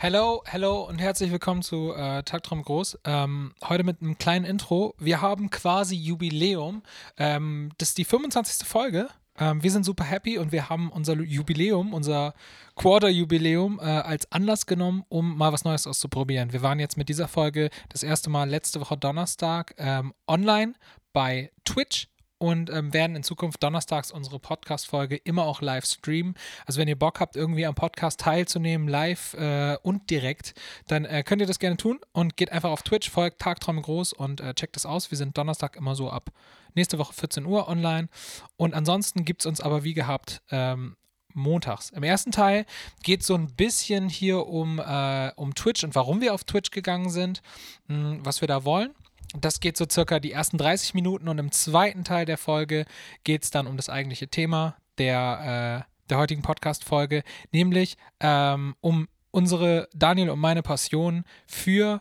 Hello, hello und herzlich willkommen zu äh, Tagtraum Groß. Ähm, heute mit einem kleinen Intro. Wir haben quasi Jubiläum. Ähm, das ist die 25. Folge. Ähm, wir sind super happy und wir haben unser Jubiläum, unser Quarter-Jubiläum äh, als Anlass genommen, um mal was Neues auszuprobieren. Wir waren jetzt mit dieser Folge das erste Mal letzte Woche Donnerstag ähm, online bei Twitch und ähm, werden in Zukunft donnerstags unsere Podcast-Folge immer auch live streamen. Also wenn ihr Bock habt, irgendwie am Podcast teilzunehmen, live äh, und direkt, dann äh, könnt ihr das gerne tun und geht einfach auf Twitch, folgt Tagträume groß und äh, checkt das aus. Wir sind Donnerstag immer so ab nächste Woche 14 Uhr online. Und ansonsten gibt es uns aber wie gehabt ähm, montags. Im ersten Teil geht es so ein bisschen hier um, äh, um Twitch und warum wir auf Twitch gegangen sind, mh, hm, was wir da wollen. Das geht so circa die ersten 30 Minuten und im zweiten Teil der Folge geht es dann um das eigentliche Thema der, äh, der heutigen Podcast-Folge, nämlich ähm, um unsere, Daniel und meine Passion für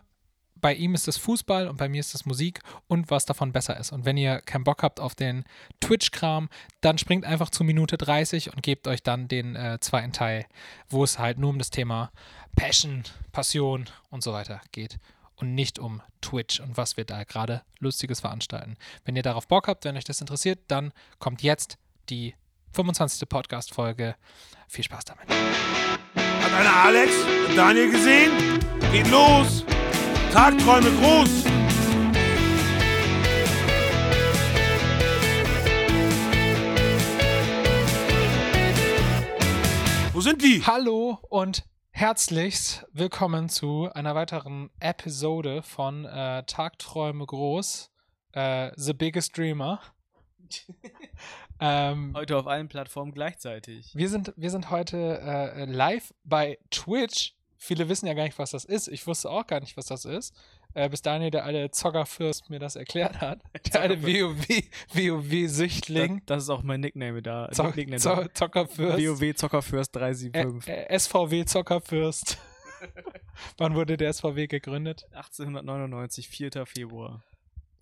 bei ihm ist es Fußball und bei mir ist es Musik und was davon besser ist. Und wenn ihr keinen Bock habt auf den Twitch-Kram, dann springt einfach zu Minute 30 und gebt euch dann den äh, zweiten Teil, wo es halt nur um das Thema Passion, Passion und so weiter geht und nicht um Twitch und was wir da gerade Lustiges veranstalten. Wenn ihr darauf Bock habt, wenn euch das interessiert, dann kommt jetzt die 25. Podcast-Folge. Viel Spaß damit. Hat einer Alex und Daniel gesehen? Geht los! Tagträume groß! Wo sind die? Hallo und Herzlichst willkommen zu einer weiteren Episode von äh, Tagträume groß, äh, The Biggest Dreamer. ähm, heute auf allen Plattformen gleichzeitig. Wir sind, wir sind heute äh, live bei Twitch. Viele wissen ja gar nicht, was das ist. Ich wusste auch gar nicht, was das ist äh, bis Daniel, der alte Zockerfürst, mir das erklärt hat. Der alte WoW-Süchtling. Das, das, ist auch mein Nickname da. Zo Nickname Zo Zockerfürst. WoW Zockerfürst 375. Ä äh, SVW Zockerfürst. Wann wurde der SVW gegründet? 1899, 4. Februar.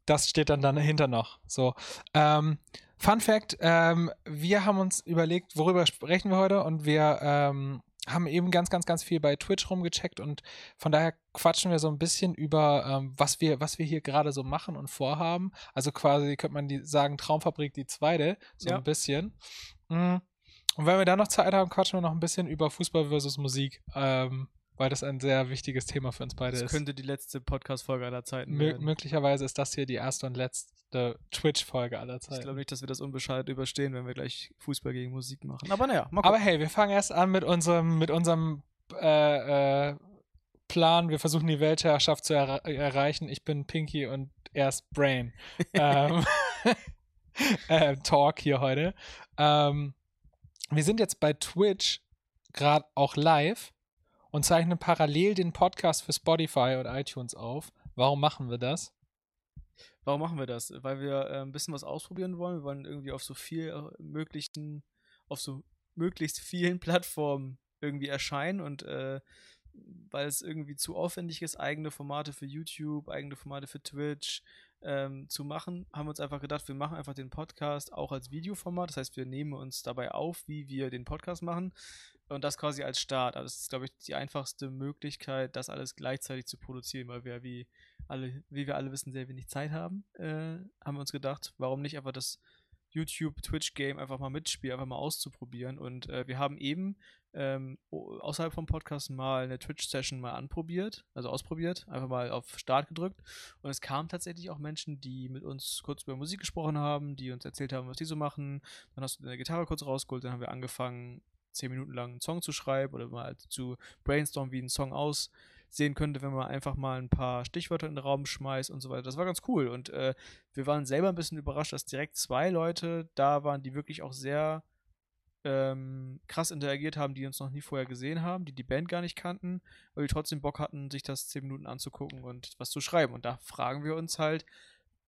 Das steht dann dahinter noch. So. Ähm, Fun Fact: ähm, Wir haben uns überlegt, worüber sprechen wir heute und wir ähm, haben eben ganz, ganz, ganz viel bei Twitch rumgecheckt und von daher quatschen wir so ein bisschen über, ähm, was, wir, was wir hier gerade so machen und vorhaben. Also quasi könnte man die sagen, Traumfabrik die zweite, so ja. ein bisschen. Mhm. Und wenn wir da noch Zeit haben, quatschen wir noch ein bisschen über Fußball versus Musik. Ähm, weil das ein sehr wichtiges Thema für uns beide das ist. Das könnte die letzte Podcast-Folge aller Zeiten Mö werden. Möglicherweise ist das hier die erste und letzte Twitch-Folge aller Zeiten. Ich glaube nicht, dass wir das unbeschadet überstehen, wenn wir gleich Fußball gegen Musik machen. Aber naja, mal gucken. Aber hey, wir fangen erst an mit unserem, mit unserem äh, äh, Plan. Wir versuchen die Weltherrschaft zu er erreichen. Ich bin Pinky und er ist Brain. ähm, äh, Talk hier heute. Ähm, wir sind jetzt bei Twitch gerade auch live und zeichnen parallel den Podcast für Spotify und iTunes auf. Warum machen wir das? Warum machen wir das? Weil wir äh, ein bisschen was ausprobieren wollen. Wir wollen irgendwie auf so viel äh, möglichen, auf so möglichst vielen Plattformen irgendwie erscheinen und äh, weil es irgendwie zu aufwendig ist, eigene Formate für YouTube, eigene Formate für Twitch ähm, zu machen, haben wir uns einfach gedacht, wir machen einfach den Podcast auch als Videoformat. Das heißt, wir nehmen uns dabei auf, wie wir den Podcast machen und das quasi als Start. Also das ist, glaube ich, die einfachste Möglichkeit, das alles gleichzeitig zu produzieren, weil wir, wie, alle, wie wir alle wissen, sehr wenig Zeit haben. Äh, haben wir uns gedacht, warum nicht einfach das YouTube-Twitch-Game einfach mal mitspielen, einfach mal auszuprobieren. Und äh, wir haben eben ähm, außerhalb vom Podcast mal eine Twitch-Session mal anprobiert, also ausprobiert, einfach mal auf Start gedrückt. Und es kamen tatsächlich auch Menschen, die mit uns kurz über Musik gesprochen haben, die uns erzählt haben, was die so machen. Dann hast du deine Gitarre kurz rausgeholt, dann haben wir angefangen, zehn Minuten lang einen Song zu schreiben oder mal zu brainstormen, wie ein Song aussehen könnte, wenn man einfach mal ein paar Stichwörter in den Raum schmeißt und so weiter. Das war ganz cool und äh, wir waren selber ein bisschen überrascht, dass direkt zwei Leute da waren, die wirklich auch sehr ähm, krass interagiert haben, die uns noch nie vorher gesehen haben, die die Band gar nicht kannten, aber die trotzdem Bock hatten, sich das zehn Minuten anzugucken und was zu schreiben. Und da fragen wir uns halt,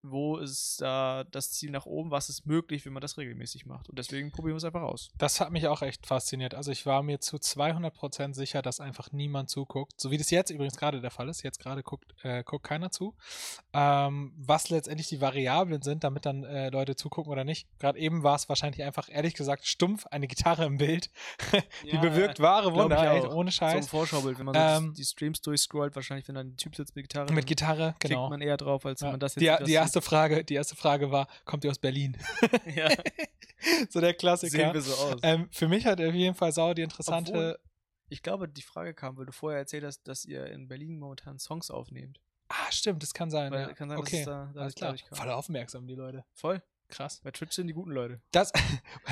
wo ist da das Ziel nach oben, was ist möglich, wenn man das regelmäßig macht. Und deswegen probieren wir es einfach aus. Das hat mich auch echt fasziniert. Also ich war mir zu 200% sicher, dass einfach niemand zuguckt. So wie das jetzt übrigens gerade der Fall ist. Jetzt gerade guckt, äh, guckt keiner zu. Ähm, was letztendlich die Variablen sind, damit dann äh, Leute zugucken oder nicht. Gerade eben war es wahrscheinlich einfach, ehrlich gesagt, stumpf eine Gitarre im Bild. die Ja, bewirkt wahre Wunder, ich ey, ohne So ein Scheiß. Vorschaubild, wenn man so Ähm, die, die Streams durchscrollt, wahrscheinlich, wenn dann ein Typ sitzt mit Gitarre, Mit Gitarre, klickt genau. man eher drauf, als wenn Ja. man das jetzt die, sieht, die, das erste Frage, die erste Frage war, kommt ihr aus Berlin? ja, so der Klassiker. sehen wir so aus. Ähm, für mich hat auf jeden Fall Sau die interessante. Obwohl- Ich glaube, die Frage kam, weil du vorher erzählt hast, dass ihr in Berlin momentan Songs aufnehmt. ah, stimmt, das kann sein. Weil, ja. kann sein, okay, dass da, da alles klar. Voll aufmerksam, die Leute. Voll. Krass. Bei Twitch sind die guten Leute. Das.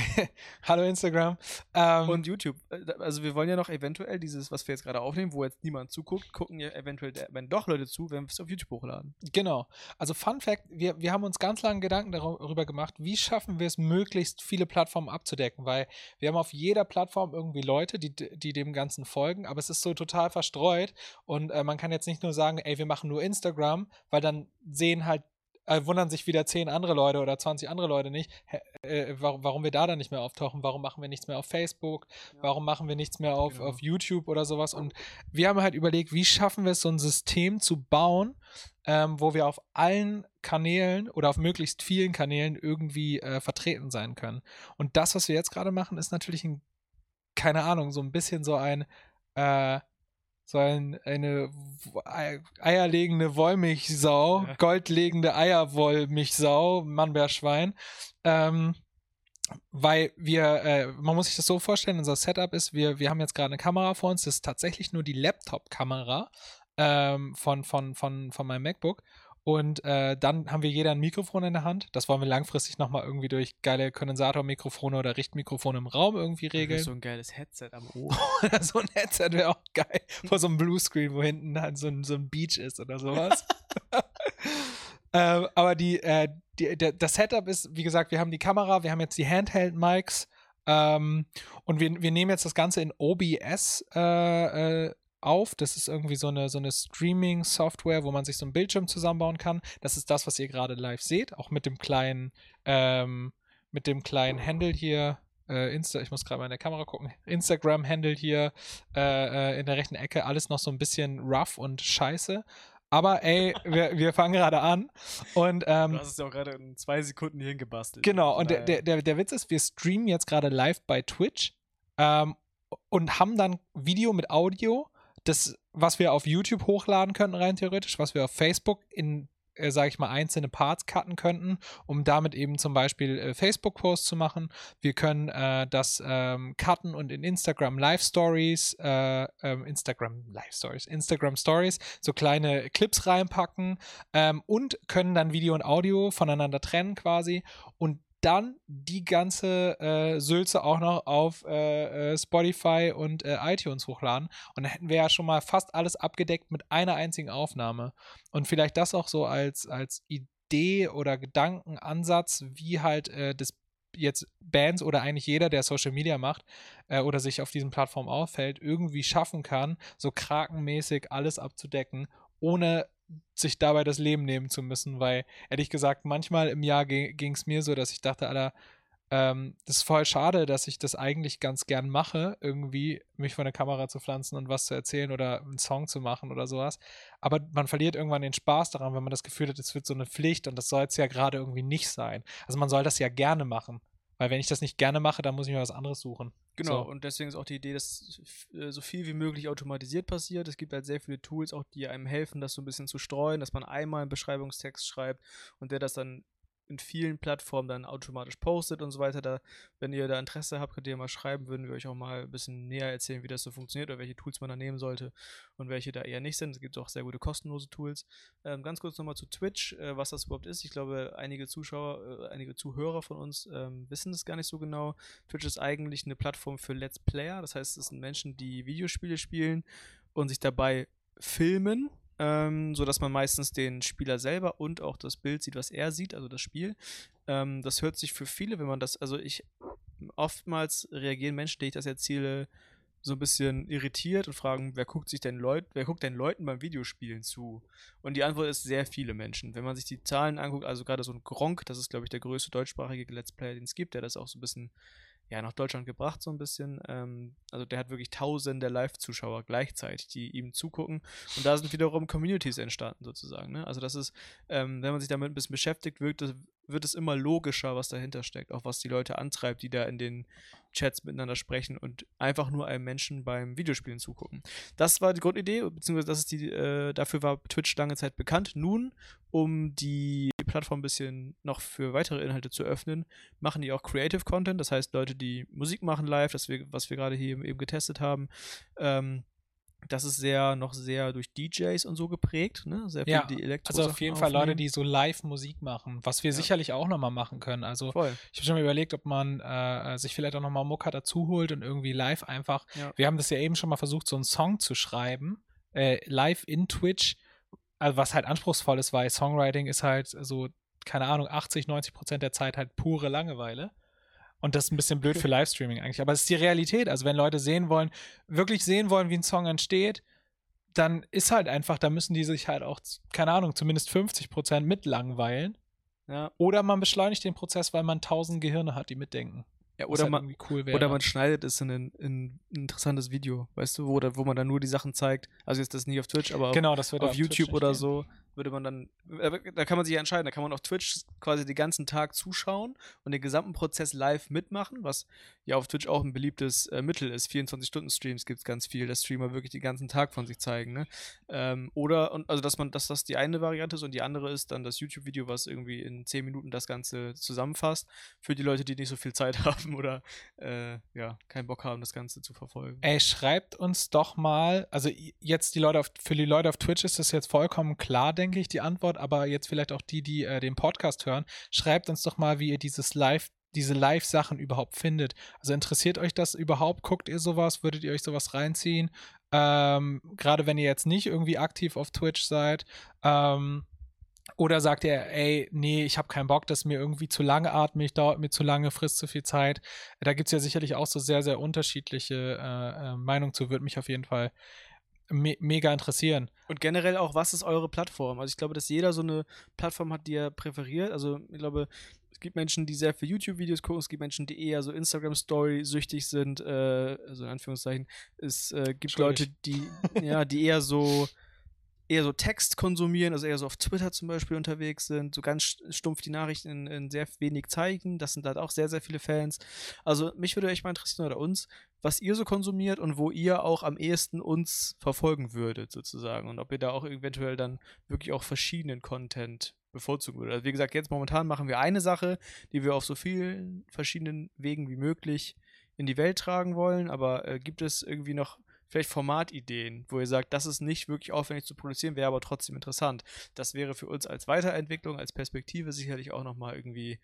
Hallo Instagram. Ähm, Und YouTube. Äh, Also wir wollen ja noch eventuell dieses, was wir jetzt gerade aufnehmen, wo jetzt niemand zuguckt, gucken ja eventuell, wenn doch Leute zu, wenn wir es auf YouTube hochladen. Genau. Also Fun Fact, wir, wir haben uns ganz lange Gedanken darüber gemacht, wie schaffen wir es, möglichst viele Plattformen abzudecken, weil wir haben auf jeder Plattform irgendwie Leute, die, die dem Ganzen folgen, aber es ist so total verstreut und äh, man kann jetzt nicht nur sagen, ey, wir machen nur Instagram, weil dann sehen halt äh, wundern sich wieder zehn andere Leute oder 20 andere Leute nicht, äh, warum, warum wir da dann nicht mehr auftauchen, warum machen wir nichts mehr auf Facebook, warum machen wir nichts mehr auf, Genau. auf YouTube oder sowas. Und wir haben halt überlegt, wie schaffen wir es, so ein System zu bauen, ähm, wo wir auf allen Kanälen oder auf möglichst vielen Kanälen irgendwie äh, vertreten sein können. Und das, was wir jetzt gerade machen, ist natürlich ein, keine Ahnung, so ein bisschen so ein, äh, so ein, eine eierlegende Wollmilchsau, Ja. goldlegende Eierwollmilchsau, Mannbärschwein. Ähm, weil wir, äh, man muss sich das so vorstellen, unser Setup ist, wir, wir haben jetzt gerade eine Kamera vor uns, das ist tatsächlich nur die Laptop-Kamera ähm, von, von, von, von meinem MacBook. Und äh, dann haben wir jeder ein Mikrofon in der Hand. Das wollen wir langfristig nochmal irgendwie durch geile Kondensatormikrofone oder Richtmikrofone im Raum irgendwie regeln. So ein geiles Headset am Ohr. Oder so ein Headset wäre auch geil. Vor so einem Bluescreen, wo hinten dann so ein, so ein Beach ist oder sowas. ähm, aber die, äh, die, der, das Setup ist, wie gesagt, wir haben die Kamera, wir haben jetzt die Handheld-Mics ähm, und wir, wir nehmen jetzt das Ganze in OBS äh, äh, auf. Das ist irgendwie so eine, so eine Streaming-Software, wo man sich so einen Bildschirm zusammenbauen kann. Das ist das, was ihr gerade live seht, auch mit dem kleinen, ähm, mit dem kleinen Handle hier. Äh, Insta, ich muss gerade mal in der Kamera gucken. Instagram-Handle hier äh, äh, in der rechten Ecke, alles noch so ein bisschen rough und scheiße. Aber ey, wir, wir fangen gerade an. Und ähm, Du hast es ja auch gerade in zwei Sekunden hierhin gebastelt. Genau, und der, der, der Witz ist, wir streamen jetzt gerade live bei Twitch ähm, und haben dann Video mit Audio, das, was wir auf YouTube hochladen könnten, rein theoretisch, was wir auf Facebook in, äh, sage ich mal, einzelne Parts cutten könnten, um damit eben zum Beispiel äh, Facebook-Posts zu machen. Wir können äh, das ähm, cutten und in Instagram Live Stories, äh, ähm, Instagram Live Stories, Instagram Stories, so kleine Clips reinpacken ähm, und können dann Video und Audio voneinander trennen quasi und dann die ganze äh, Sülze auch noch auf äh, äh, Spotify und äh, iTunes hochladen. Und dann hätten wir ja schon mal fast alles abgedeckt mit einer einzigen Aufnahme. Und vielleicht das auch so als, als Idee oder Gedankenansatz, wie halt äh, das jetzt Bands oder eigentlich jeder, der Social Media macht äh, oder sich auf diesen Plattformen auffällt, irgendwie schaffen kann, so krakenmäßig alles abzudecken, ohne sich dabei das Leben nehmen zu müssen, weil ehrlich gesagt, manchmal im Jahr ging es mir so, dass ich dachte, Alter, ähm, das ist voll schade, dass ich das eigentlich ganz gern mache, irgendwie mich vor eine Kamera zu pflanzen und was zu erzählen oder einen Song zu machen oder sowas. Aber man verliert irgendwann den Spaß daran, wenn man das Gefühl hat, es wird so eine Pflicht und das soll es ja gerade irgendwie nicht sein. Also man soll das ja gerne machen. Weil wenn ich das nicht gerne mache, dann muss ich mir was anderes suchen. Genau, So. und deswegen ist auch die Idee, dass äh, so viel wie möglich automatisiert passiert. Es gibt halt sehr viele Tools, auch die einem helfen, das so ein bisschen zu streuen, dass man einmal einen Beschreibungstext schreibt und der das dann in vielen Plattformen dann automatisch postet und so weiter. Da, wenn ihr da Interesse habt, könnt ihr mal schreiben, würden wir euch auch mal ein bisschen näher erzählen, wie das so funktioniert oder welche Tools man da nehmen sollte und welche da eher nicht sind. Es gibt auch sehr gute kostenlose Tools. Ähm, ganz kurz nochmal zu Twitch, äh, was das überhaupt ist. Ich glaube, einige Zuschauer, äh, einige Zuhörer von uns ähm, wissen das gar nicht so genau. Twitch ist eigentlich eine Plattform für Let's Player. Das heißt, es sind Menschen, die Videospiele spielen und sich dabei filmen, ähm, sodass man meistens den Spieler selber und auch das Bild sieht, was er sieht, also das Spiel. Ähm, das hört sich für viele, wenn man das, also ich, oftmals reagieren Menschen, denen ich das erzähle, so ein bisschen irritiert und fragen, wer guckt sich denn Leut, wer guckt denn Leuten beim Videospielen zu? Und die Antwort ist sehr viele Menschen. Wenn man sich die Zahlen anguckt, also gerade so ein Gronk, das ist, glaube ich, der größte deutschsprachige Let's Player, den es gibt, der das auch so ein bisschen ja, nach Deutschland gebracht, so ein bisschen. Ähm, also der hat wirklich tausende Live-Zuschauer gleichzeitig, die ihm zugucken. Und da sind wiederum Communities entstanden, sozusagen. Ne? Also das ist, ähm, wenn man sich damit ein bisschen beschäftigt, wirkt es, wird es immer logischer, was dahinter steckt, auch was die Leute antreibt, die da in den Chats miteinander sprechen und einfach nur einem Menschen beim Videospielen zugucken. Das war die Grundidee, beziehungsweise das ist die, äh, dafür war Twitch lange Zeit bekannt. Nun, um die Plattform ein bisschen noch für weitere Inhalte zu öffnen, machen die auch Creative Content, das heißt Leute, die Musik machen live, das wir, was wir gerade hier eben getestet haben. Ähm, das ist sehr noch sehr durch DJs und so geprägt, ne? Sehr viel Ja, die Elektro Also auf jeden Fall Leute, die so live Musik machen, was wir Ja. sicherlich auch nochmal machen können. Also voll. ich habe schon mal überlegt, ob man äh, sich vielleicht auch nochmal Mucka dazu holt und irgendwie live einfach. Ja. Wir haben das ja eben schon mal versucht, so einen Song zu schreiben, äh, live in Twitch, also was halt anspruchsvoll ist, weil Songwriting ist halt so, keine Ahnung, 80, 90 Prozent der Zeit halt pure Langeweile. Und das ist ein bisschen blöd für Livestreaming eigentlich. Aber es ist die Realität. Also wenn Leute sehen wollen, wirklich sehen wollen, wie ein Song entsteht, dann ist halt einfach, da müssen die sich halt auch, keine Ahnung, zumindest 50 Prozent mit langweilen. Ja. Oder man beschleunigt den Prozess, weil man tausend Gehirne hat, die mitdenken. ja oder halt man cool. Oder man schneidet es in ein, in ein interessantes Video, weißt du, wo, wo man dann nur die Sachen zeigt. Also jetzt das nicht auf Twitch, aber auf, genau, auf Twitch YouTube oder so würde man dann, äh, da kann man sich ja entscheiden, da kann man auf Twitch quasi den ganzen Tag zuschauen und den gesamten Prozess live mitmachen, was ja auf Twitch auch ein beliebtes äh, Mittel ist. 24-Stunden-Streams gibt es ganz viel, dass Streamer wirklich den ganzen Tag von sich zeigen, ne? Ähm, oder, und, also dass man, dass das die eine Variante ist und die andere ist dann das YouTube-Video, was irgendwie in 10 Minuten das Ganze zusammenfasst, für die Leute, die nicht so viel Zeit haben oder äh, ja, keinen Bock haben, das Ganze zu verfolgen. Ey, schreibt uns doch mal, also jetzt die Leute auf, für die Leute auf Twitch ist das jetzt vollkommen klar, denke ich, die Antwort, aber jetzt vielleicht auch die, die äh, den Podcast hören, schreibt uns doch mal, wie ihr dieses Live, diese Live-Sachen überhaupt findet. Also interessiert euch das überhaupt? Guckt ihr sowas? Würdet ihr euch sowas reinziehen? Ähm, Gerade wenn ihr jetzt nicht irgendwie aktiv auf Twitch seid. Ähm, oder sagt ihr, ey, nee, ich habe keinen Bock, das ist mir irgendwie zu langatmig, dauert mir zu lange, frisst zu viel Zeit. Da gibt es ja sicherlich auch so sehr, sehr unterschiedliche äh, äh, Meinungen zu, würde mich auf jeden Fall me mega interessieren. Und generell auch, was ist eure Plattform? Also ich glaube, dass jeder so eine Plattform hat, die er präferiert. Also ich glaube, es gibt Menschen, die sehr viel YouTube-Videos gucken, es gibt Menschen, die eher so Instagram-Story süchtig sind, äh, also in Anführungszeichen. Es äh, gibt. Leute, die, ja, die eher so eher so Text konsumieren, also eher so auf Twitter zum Beispiel unterwegs sind, so ganz st- stumpf die Nachrichten in, in sehr wenig zeigen. Das sind halt auch sehr, sehr viele Fans. Also mich würde echt mal interessieren, oder uns, was ihr so konsumiert und wo ihr auch am ehesten uns verfolgen würdet, sozusagen. Und ob ihr da auch eventuell dann wirklich auch verschiedenen Content bevorzugen würdet. Also wie gesagt, jetzt momentan machen wir eine Sache, die wir auf so vielen verschiedenen Wegen wie möglich in die Welt tragen wollen, aber äh, gibt es irgendwie noch vielleicht Formatideen, wo ihr sagt, das ist nicht wirklich aufwendig zu produzieren, wäre aber trotzdem interessant. Das wäre für uns als Weiterentwicklung, als Perspektive sicherlich auch nochmal irgendwie,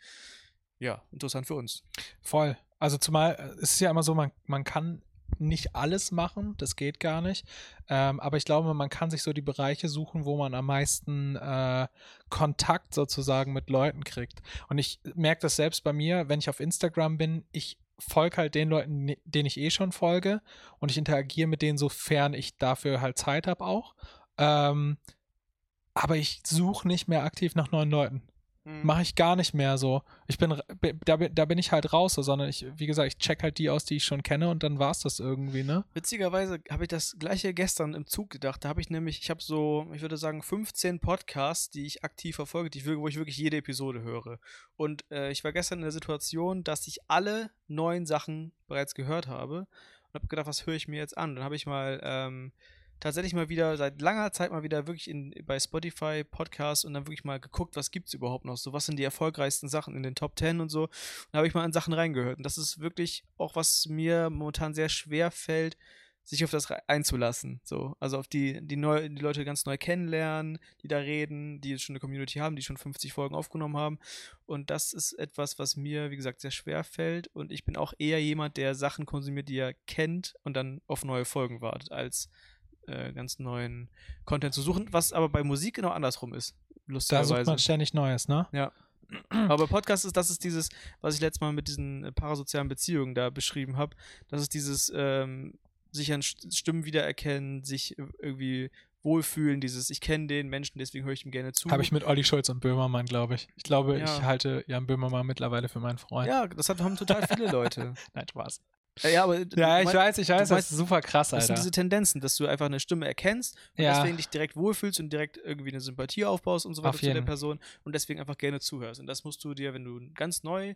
ja, interessant für uns. Voll. Also zumal äh, es ist ja immer so, man, man kann nicht alles machen, das geht gar nicht. Ähm, aber ich glaube, man kann sich so die Bereiche suchen, wo man am meisten äh, Kontakt sozusagen mit Leuten kriegt. Und ich merke das selbst bei mir, wenn ich auf Instagram bin, ich folge halt den Leuten, ne- denen ich eh schon folge und ich interagiere mit denen, sofern ich dafür halt Zeit habe auch. Ähm, aber ich suche nicht mehr aktiv nach neuen Leuten mache ich gar nicht mehr so. Ich bin, da, bin- da bin ich halt raus, so, sondern ich, wie gesagt, ich check halt die aus, die ich schon kenne und dann war's das irgendwie, ne? Witzigerweise habe ich das gleiche gestern im Zug gedacht. Da habe ich nämlich, ich habe so, ich würde sagen, 15 Podcasts, die ich aktiv verfolge, die ich, wo ich wirklich jede Episode höre. Und äh, ich war gestern in der Situation, dass ich alle neuen Sachen bereits gehört habe und habe gedacht, was höre ich mir jetzt an? Dann habe ich mal ähm, tatsächlich mal wieder, seit langer Zeit mal wieder wirklich in, bei Spotify Podcasts und dann wirklich mal geguckt, was gibt's überhaupt noch so, was sind die erfolgreichsten Sachen in den Top 10 und so. Und da habe ich mal an Sachen reingehört. Und das ist wirklich auch, was mir momentan sehr schwer fällt, sich auf das einzulassen. So, also auf die, die, neu, die Leute ganz neu kennenlernen, die da reden, die schon eine Community haben, die schon 50 Folgen aufgenommen haben. Und das ist etwas, was mir, wie gesagt, sehr schwer fällt. Und ich bin auch eher jemand, der Sachen konsumiert, die er kennt und dann auf neue Folgen wartet, als äh, ganz neuen Content zu suchen, was aber bei Musik genau andersrum ist. Da sucht Lustigerweise. man ständig Neues, ne? Aber Podcast ist, das ist dieses, was ich letztes Mal mit diesen äh, parasozialen Beziehungen da beschrieben habe. Das ist dieses, ähm, sich an Stimmen wiedererkennen, sich irgendwie wohlfühlen, dieses ich kenne den Menschen, deswegen höre ich ihm gerne zu. Habe ich mit Olli Schulz und Böhmermann, glaube ich. Ich glaube, ja. ich halte Jan Böhmermann mittlerweile für meinen Freund. Ja, das haben total viele Leute. Nein, Spaß. Ja, aber ja, ich mein, weiß, ich weiß, das ist super krass, Alter. Das sind diese Tendenzen, dass du einfach eine Stimme erkennst und ja. deswegen dich direkt wohlfühlst und direkt irgendwie eine Sympathie aufbaust und so weiter zu der Person und deswegen einfach gerne zuhörst. Und das musst du dir, wenn du ganz neu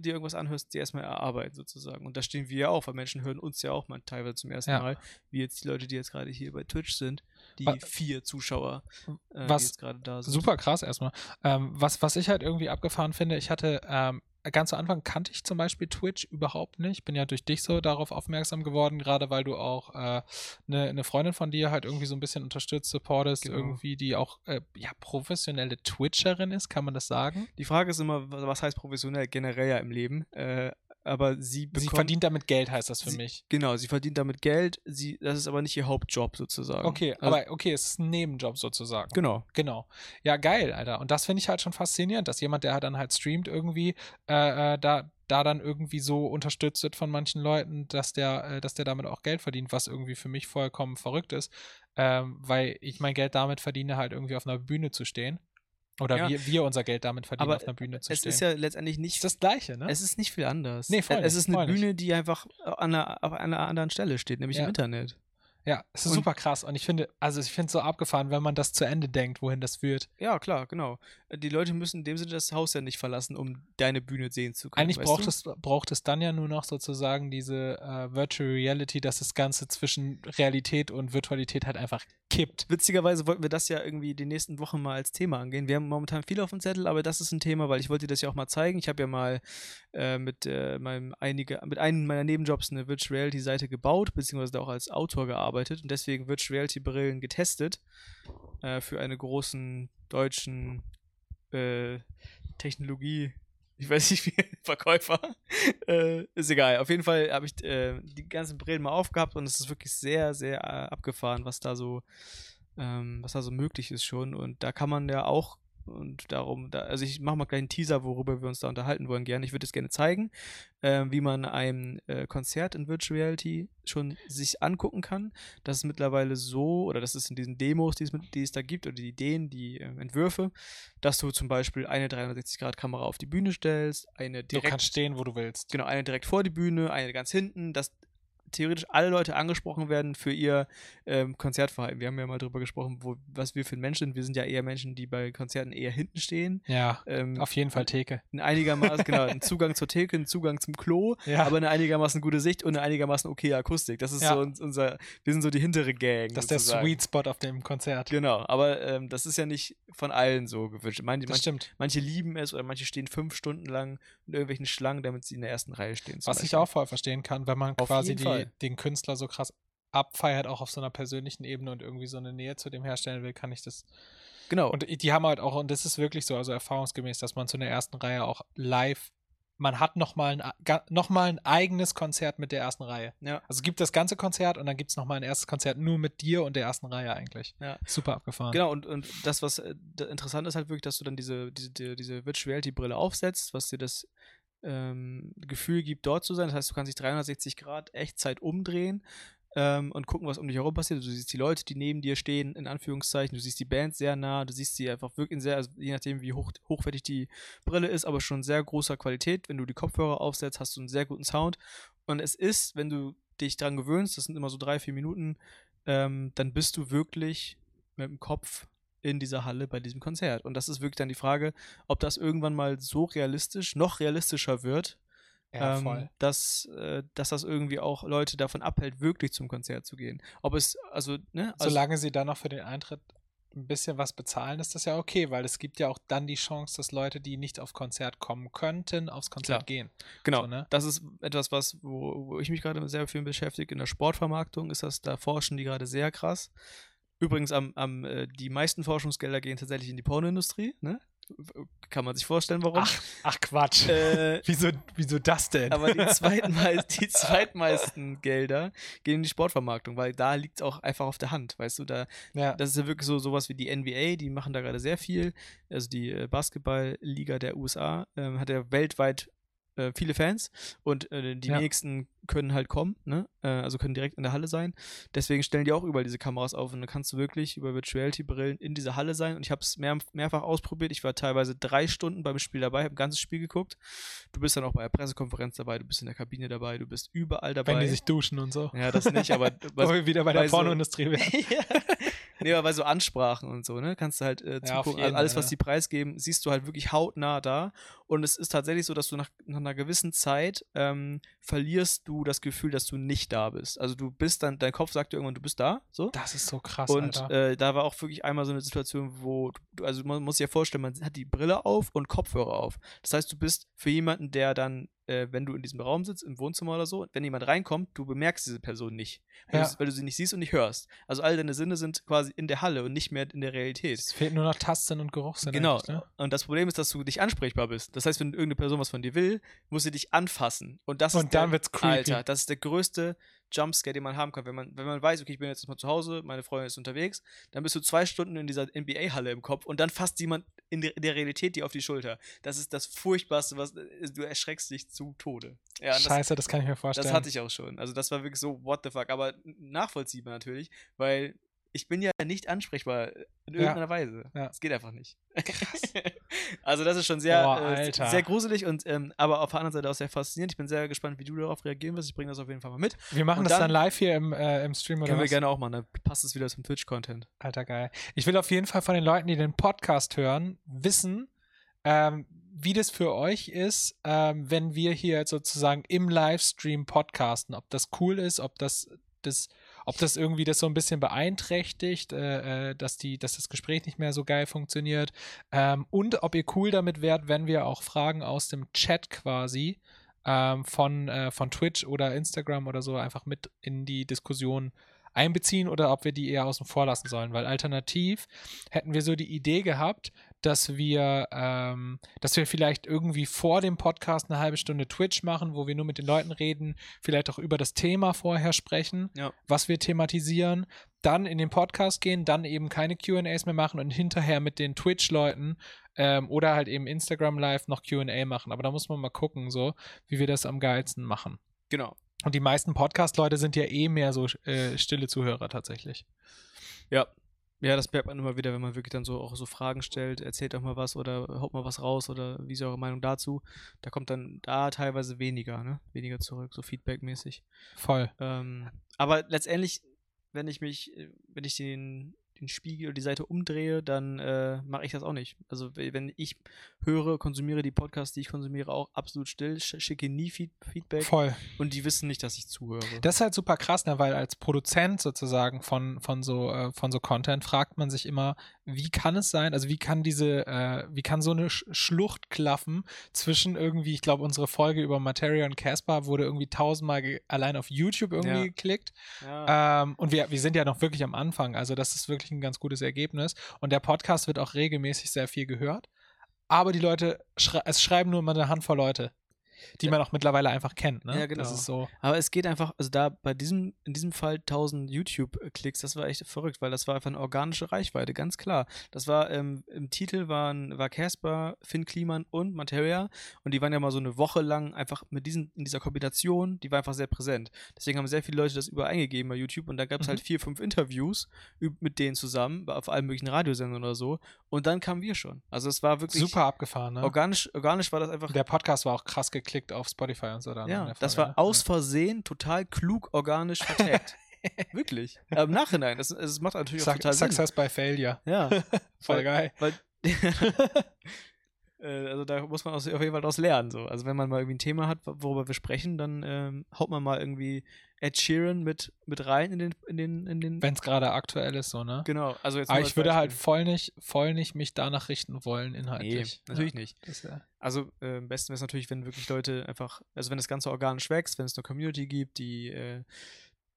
dir irgendwas anhörst, dir erstmal erarbeiten sozusagen. Und da stehen wir ja auch, weil Menschen hören uns ja auch mal teilweise zum ersten ja. Mal, wie jetzt die Leute, die jetzt gerade hier bei Twitch sind, die was, vier Zuschauer, äh, was, die jetzt gerade da sind. Super krass erstmal. Ähm, was, was ich halt irgendwie abgefahren finde, ich hatte ähm, ganz zu Anfang kannte ich zum Beispiel Twitch überhaupt nicht. Bin ja durch dich so darauf aufmerksam geworden, gerade weil du auch eine äh, ne, Freundin von dir halt irgendwie so ein bisschen unterstützt, supportest, genau. irgendwie, die auch äh, ja professionelle Twitcherin ist, kann man das sagen? Die Frage ist immer, was heißt professionell generell ja im Leben? Äh, aber sie bekommt, Sie verdient damit Geld, heißt das für sie, mich. Genau, sie verdient damit Geld, sie, das ist aber nicht ihr Hauptjob sozusagen. Okay, also, aber okay, es ist ein Nebenjob sozusagen. Genau. Genau. Ja, geil, Alter. Und das finde ich halt schon faszinierend, dass jemand, der halt dann halt streamt, irgendwie äh, äh, da, da dann irgendwie so unterstützt wird von manchen Leuten, dass der, äh, dass der damit auch Geld verdient, was irgendwie für mich vollkommen verrückt ist. Ähm, weil ich mein Geld damit verdiene, halt irgendwie auf einer Bühne zu stehen. Oder ja. wir, wir unser Geld damit verdienen, aber auf einer Bühne zu es stehen. Es ist ja letztendlich nicht. Das Gleiche, ne? Es ist nicht viel anders. Nee, voll Es ist eine Bühne, die einfach an einer, auf einer anderen Stelle steht, nämlich ja. im Internet. Ja, es ist und, super krass. Und ich finde, also ich finde es so abgefahren, wenn man das zu Ende denkt, wohin das führt. Ja, klar, genau. Die Leute müssen in dem Sinne das Haus ja nicht verlassen, um deine Bühne sehen zu können. Eigentlich braucht es, braucht es dann ja nur noch sozusagen diese äh, Virtual Reality, dass das Ganze zwischen Realität und Virtualität halt einfach kippt. Witzigerweise wollten wir das ja irgendwie die nächsten Wochen mal als Thema angehen. Wir haben momentan viel auf dem Zettel, aber das ist ein Thema, weil ich wollte dir das ja auch mal zeigen. Ich habe ja mal äh, mit äh, meinem einige, mit einem meiner Nebenjobs eine Virtual Reality Seite gebaut, beziehungsweise auch als Autor gearbeitet und deswegen Virtual Reality Brillen getestet äh, für einen großen deutschen äh, Technologie ich weiß nicht wie, Verkäufer. äh, ist egal. Auf jeden Fall habe ich äh, die ganzen Brillen mal aufgehabt und es ist wirklich sehr, sehr äh, abgefahren, was da so, ähm, was da so möglich ist schon. Und da kann man ja auch und darum, da, also ich mache mal gleich einen Teaser, worüber wir uns da unterhalten wollen gerne. Ich würde es gerne zeigen, äh, wie man ein äh, Konzert in Virtual Reality schon sich angucken kann. Das ist mittlerweile so, oder das ist in diesen Demos, die es, die es da gibt, oder die Ideen, die äh, Entwürfe, dass du zum Beispiel eine 360-Grad-Kamera auf die Bühne stellst, eine direkt. Du kannst stehen, wo du willst. Genau, eine direkt vor die Bühne, eine ganz hinten, dass theoretisch alle Leute angesprochen werden für ihr ähm, Konzertverhalten. Wir haben ja mal drüber gesprochen, wo, was wir für Menschen sind. Wir sind ja eher Menschen, die bei Konzerten eher hinten stehen. Ja, ähm, auf jeden Fall Theke. Ein einigermaßen, genau, ein Zugang zur Theke, ein Zugang zum Klo, ja. aber eine einigermaßen gute Sicht und eine einigermaßen okay Akustik. Das ist ja. so unser, wir sind so die hintere Gang. Das ist der Sweet Spot auf dem Konzert. Genau, aber ähm, das ist ja nicht von allen so gewünscht. Manche, das stimmt. Manche lieben es oder manche stehen fünf Stunden lang in irgendwelchen Schlangen, damit sie in der ersten Reihe stehen. Was Beispiel. ich auch voll verstehen kann, wenn man auf quasi die, den Künstler so krass abfeiert, auch auf so einer persönlichen Ebene und irgendwie so eine Nähe zu dem herstellen will, kann ich das. Genau. Und die haben halt auch, und das ist wirklich so, also erfahrungsgemäß, dass man zu der ersten Reihe auch live man hat nochmal ein, noch mal ein eigenes Konzert mit der ersten Reihe. Ja. Also es gibt das ganze Konzert und dann gibt es nochmal ein erstes Konzert nur mit dir und der ersten Reihe eigentlich. Ja. Super abgefahren. Genau, und, und das, was äh, interessant ist halt wirklich, dass du dann diese, diese, diese Virtual Reality Brille aufsetzt, was dir das ähm, Gefühl gibt, dort zu sein. Das heißt, du kannst dich 360 Grad Echtzeit umdrehen ähm, und gucken, was um dich herum passiert. Du siehst die Leute, die neben dir stehen, in Anführungszeichen. Du siehst die Band sehr nah. Du siehst sie einfach wirklich sehr, also je nachdem, wie hoch, hochwertig die Brille ist, aber schon sehr großer Qualität. Wenn du die Kopfhörer aufsetzt, hast du einen sehr guten Sound. Und es ist, wenn du dich daran gewöhnst, das sind immer so drei, vier Minuten, ähm, dann bist du wirklich mit dem Kopf in dieser Halle bei diesem Konzert. Und das ist wirklich dann die Frage, ob das irgendwann mal so realistisch, noch realistischer wird, ja, ähm, dass, äh, dass das irgendwie auch Leute davon abhält, wirklich zum Konzert zu gehen. Ob es, also, ne? Also, Solange sie dann noch für den Eintritt ein bisschen was bezahlen, ist das ja okay, weil es gibt ja auch dann die Chance, dass Leute, die nicht auf Konzert kommen könnten, aufs Konzert Klar. gehen. Genau. So, ne? Das ist etwas, was, wo, wo ich mich gerade sehr viel beschäftige. In der Sportvermarktung ist das, da forschen die gerade sehr krass. Übrigens, am, am, äh, die meisten Forschungsgelder gehen tatsächlich in die Pornoindustrie, ne? Kann man sich vorstellen, warum? Ach, ach Quatsch. Äh, wieso, wieso das denn? Aber die, zweitmeist, die zweitmeisten Gelder gehen in die Sportvermarktung, weil da liegt es auch einfach auf der Hand, weißt du, da, ja. das ist ja wirklich so sowas wie die NBA, die machen da gerade sehr viel, also die äh, Basketballliga der USA ähm, hat ja weltweit äh, viele Fans und äh, die ja. nächsten können halt kommen, ne? Äh, also können direkt in der Halle sein. Deswegen stellen die auch überall diese Kameras auf und dann kannst du wirklich über Virtuality-Brillen in dieser Halle sein. Und ich habe es mehr, mehrfach ausprobiert. Ich war teilweise drei Stunden beim Spiel dabei, habe ein ganzes Spiel geguckt. Du bist dann auch bei der Pressekonferenz dabei, du bist in der Kabine dabei, du bist überall dabei. Wenn die sich duschen und so. ja, das nicht, aber wir wieder bei der so- Pornoindustrie wären. ja. Nee, aber bei so Ansprachen und so, ne? Kannst du halt äh, Ja, zugucken. jeden, alles, was ja. die preisgeben, siehst du halt wirklich hautnah da. Und es ist tatsächlich so, dass du nach, nach einer gewissen Zeit ähm, verlierst du das Gefühl, dass du nicht da bist. Also du bist dann, dein Kopf sagt dir irgendwann, du bist da, so. Das ist so krass, Und äh, da war auch wirklich einmal so eine Situation, wo, du, also man muss sich ja vorstellen, man hat die Brille auf und Kopfhörer auf. Das heißt, du bist für jemanden, der dann, äh, wenn du in diesem Raum sitzt, im Wohnzimmer oder so, wenn jemand reinkommt, du bemerkst diese Person nicht. Weil, Ja. du, weil du sie nicht siehst und nicht hörst. Also all deine Sinne sind quasi in der Halle und nicht mehr in der Realität. es fehlt nur noch Tasten und Geruchssinn. Genau. Ne? Und das Problem ist, dass du nicht ansprechbar bist. Das heißt, wenn irgendeine Person was von dir will, muss sie dich anfassen. Und das ist Und dann der, wird's creepy. Alter, das ist der größte Jumpscare, den man haben kann. Wenn man, wenn man weiß, okay, ich bin jetzt mal zu Hause, meine Freundin ist unterwegs, dann bist du zwei Stunden in dieser NBA-Halle im Kopf und dann fasst jemand in der, Realität dir auf die Schulter. Das ist das Furchtbarste, was du erschreckst dich zu Tode. Ja, und das, Scheiße, das kann ich mir vorstellen. das hatte ich auch schon. Also das war wirklich so, what the fuck. Aber nachvollziehbar natürlich, weil ich bin ja nicht ansprechbar in Ja. irgendeiner Weise. Ja. Es geht einfach nicht. also das ist schon sehr, Boah, äh, sehr gruselig und ähm, aber auf der anderen Seite auch sehr faszinierend. Ich bin sehr gespannt, wie du darauf reagieren wirst. Ich bringe das auf jeden Fall mal mit. wir machen und das dann, dann- live hier im, äh, im Stream oder Können wir was? gerne auch machen. Dann passt es wieder zum Twitch-Content. Alter, geil. Ich will auf jeden Fall von den Leuten, die den Podcast hören, wissen, ähm, wie das für euch ist, ähm, wenn wir hier sozusagen im Livestream podcasten. Ob das cool ist, ob das, das, ob das irgendwie das so ein bisschen beeinträchtigt, äh, äh, dass, die, dass das Gespräch nicht mehr so geil funktioniert. Ähm, und ob ihr cool damit wärt, wenn wir auch Fragen aus dem Chat quasi ähm, von, äh, von Twitch oder Instagram oder so einfach mit in die Diskussion einbeziehen oder ob wir die eher außen vor lassen sollen, weil alternativ hätten wir so die Idee gehabt, dass wir, ähm, dass wir vielleicht irgendwie vor dem Podcast eine halbe Stunde Twitch machen, wo wir nur mit den Leuten reden, vielleicht auch über das Thema vorher sprechen, Ja. was wir thematisieren, dann in den Podcast gehen, dann eben keine QAs mehr machen und hinterher mit den Twitch-Leuten ähm, oder halt eben Instagram Live noch QA machen. Aber da muss man mal gucken, so, wie wir das am geilsten machen. Genau. Und die meisten Podcast-Leute sind ja eh mehr so äh, stille Zuhörer tatsächlich. Ja. Ja, das merkt man immer wieder, wenn man wirklich dann so auch so Fragen stellt, erzählt doch mal was oder haut mal was raus oder wie ist eure Meinung dazu? Da kommt dann da teilweise weniger, ne? Weniger zurück, so feedbackmäßig. Voll. Ähm, aber letztendlich, wenn ich mich, äh, wenn ich den, den Spiegel oder die Seite umdrehe, dann äh, mache ich das auch nicht. Also wenn ich höre, konsumiere die Podcasts, die ich konsumiere, auch absolut still, sch schicke nie Feed Feedback Voll. und die wissen nicht, dass ich zuhöre. Das ist halt super krass, ne? weil als Produzent sozusagen von, von, so, äh, von so Content fragt man sich immer, wie kann es sein, also wie kann diese, äh, wie kann so eine Sch Schlucht klaffen zwischen irgendwie, ich glaube, unsere Folge über Materia und Caspar wurde irgendwie tausendmal allein auf YouTube irgendwie Ja. geklickt. ja. Ähm, und wir, wir sind ja noch wirklich am Anfang, also das ist wirklich ein ganz gutes Ergebnis. Und der Podcast wird auch regelmäßig sehr viel gehört. Aber die Leute, es schreiben nur immer eine Handvoll Leute, die man auch mittlerweile einfach kennt. Ne? Ja, genau. Das ist so. Aber es geht einfach, also da bei diesem, in diesem Fall 1000 YouTube-Klicks, das war echt verrückt, weil das war einfach eine organische Reichweite, ganz klar. Das war, ähm, im Titel waren, war Casper, Finn Kliman und Materia und die waren ja mal so eine Woche lang einfach mit diesen, in dieser Kombination, die war einfach sehr präsent. Deswegen haben sehr viele Leute das überall eingegeben bei YouTube und da gab es Mhm. halt vier, fünf Interviews mit denen zusammen, auf allen möglichen Radiosendern oder so und dann kamen wir schon. Also es war wirklich Super abgefahren, ne? organisch, organisch war das einfach Der Podcast war auch krass geklickt auf Spotify und so. Dann in ja, das war ne? aus Versehen total klug organisch vertagt. Wirklich. Aber Im Nachhinein, das, das macht natürlich auch Suc- total Sinn. Success by Failure. Ja, Voll Weil- geil. weil Äh, also da muss man aus- auf jeden Fall daraus lernen. So. Also wenn man mal irgendwie ein Thema hat, worüber wir sprechen, dann ähm, haut man mal irgendwie Ed Sheeran mit, mit rein in den, in den, in den Wenn es gerade aktuell ist, so, ne? Genau, also jetzt Aber ich würde halt voll nicht, voll nicht mich danach richten wollen, Nee, inhaltlich. natürlich ja. nicht. Das, ja. Also äh, am besten wäre es natürlich, wenn wirklich Leute einfach, also wenn das Ganze organisch wächst, wenn es eine Community gibt, die, äh,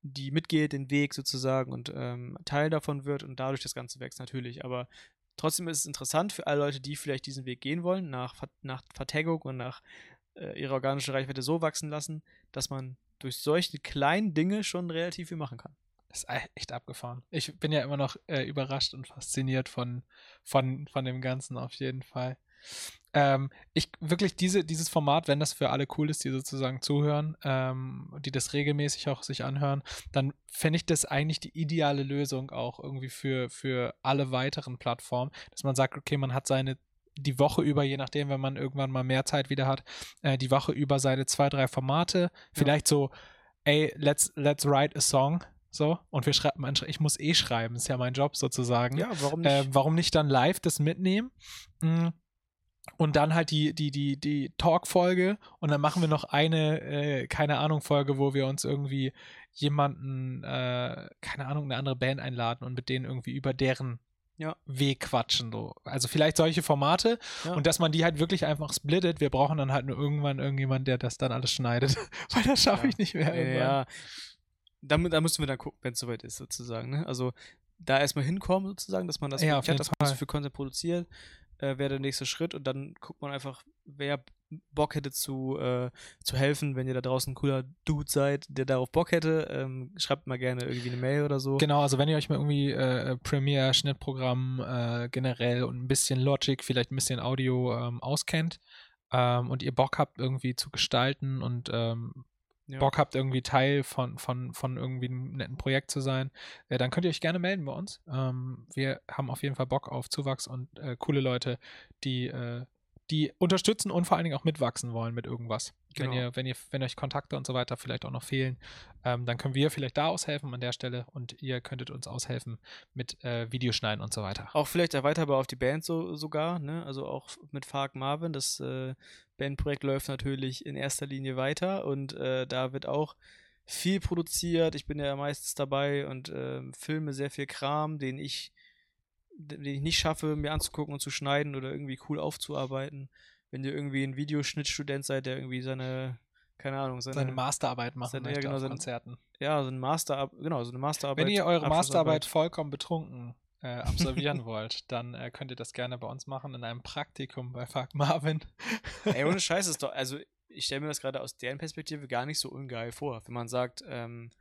die mitgeht, den Weg sozusagen und ähm, Teil davon wird und dadurch das Ganze wächst natürlich. Aber trotzdem ist es interessant für alle Leute, die vielleicht diesen Weg gehen wollen, nach, nach Vertaggung und nach äh, ihre organische Reichweite so wachsen lassen, dass man durch solche kleinen Dinge schon relativ viel machen kann. ist e- echt abgefahren. Ich bin ja immer noch äh, überrascht und fasziniert von, von, von dem Ganzen auf jeden Fall. Ähm, ich wirklich diese, dieses Format, wenn das für alle cool ist, die sozusagen zuhören, ähm, die das regelmäßig auch sich anhören, dann fände ich das eigentlich die ideale Lösung auch irgendwie für, für alle weiteren Plattformen, dass man sagt, okay, man hat seine die Woche über, je nachdem, wenn man irgendwann mal mehr Zeit wieder hat, äh, die Woche über seine zwei, drei Formate, vielleicht so, ey, let's, let's write a song, so, und wir schreiben, ich muss eh schreiben, ist ja mein Job sozusagen. Ja, warum nicht? Äh, warum nicht dann live das mitnehmen? Mm. Und dann halt die, die, die, die Talk-Folge und dann machen wir noch eine, äh, keine Ahnung, Folge, wo wir uns irgendwie jemanden, äh, keine Ahnung, eine andere Band einladen und mit denen irgendwie über deren Ja. Weg quatschen. So. Also vielleicht solche Formate Ja. und dass man die halt wirklich einfach splittet. Wir brauchen dann halt nur irgendwann irgendjemand, der das dann alles schneidet. Weil das schaffe Ja. ich nicht mehr. irgendwann. Ja, da, da müssen wir dann gucken, wenn es soweit ist, sozusagen. Ne? Also da erstmal hinkommen, sozusagen, dass man das Ja, hat, dass man das Fall. für Content produziert, äh, wäre der nächste Schritt und dann guckt man einfach, wer Bock hätte zu, äh, zu helfen, wenn ihr da draußen ein cooler Dude seid, der darauf Bock hätte, ähm, schreibt mal gerne irgendwie eine Mail oder so. Genau, also wenn ihr euch mal irgendwie äh, Premiere, Schnittprogramm äh, generell und ein bisschen Logic, vielleicht ein bisschen Audio ähm, auskennt ähm, und ihr Bock habt irgendwie zu gestalten und ähm, Ja. Bock habt irgendwie Teil von, von, von irgendwie einem netten Projekt zu sein, äh, dann könnt ihr euch gerne melden bei uns. Ähm, wir haben auf jeden Fall Bock auf Zuwachs und äh, coole Leute, die äh, die unterstützen und vor allen Dingen auch mitwachsen wollen mit irgendwas. Wenn Genau. ihr, wenn ihr, wenn euch Kontakte und so weiter vielleicht auch noch fehlen, ähm, dann können wir vielleicht da aushelfen an der Stelle und ihr könntet uns aushelfen mit äh, Videoschneiden und so weiter. Auch vielleicht erweiterbar auf die Band so, sogar, ne? Also auch mit Fark Marvin. Das äh, Bandprojekt läuft natürlich in erster Linie weiter und äh, da wird auch viel produziert. Ich bin ja meistens dabei und ähm, filme sehr viel Kram, den ich, den ich nicht schaffe, mir anzugucken und zu schneiden oder irgendwie cool aufzuarbeiten. Wenn ihr irgendwie ein Videoschnittstudent seid, der irgendwie seine, keine Ahnung, seine, Seine Masterarbeit machen seine- ja, möchte genau, seine- Konzerten. ja, so eine Master, genau, so eine Masterarbeit. Wenn ihr eure. Masterarbeit vollkommen betrunken äh, absolvieren wollt, dann äh, könnt ihr das gerne bei uns machen in einem Praktikum bei Fuck Marvin. Ey, ohne Scheiß ist doch, also ich stelle mir das gerade aus deren Perspektive gar nicht so ungeil vor. Wenn man sagt, ähm,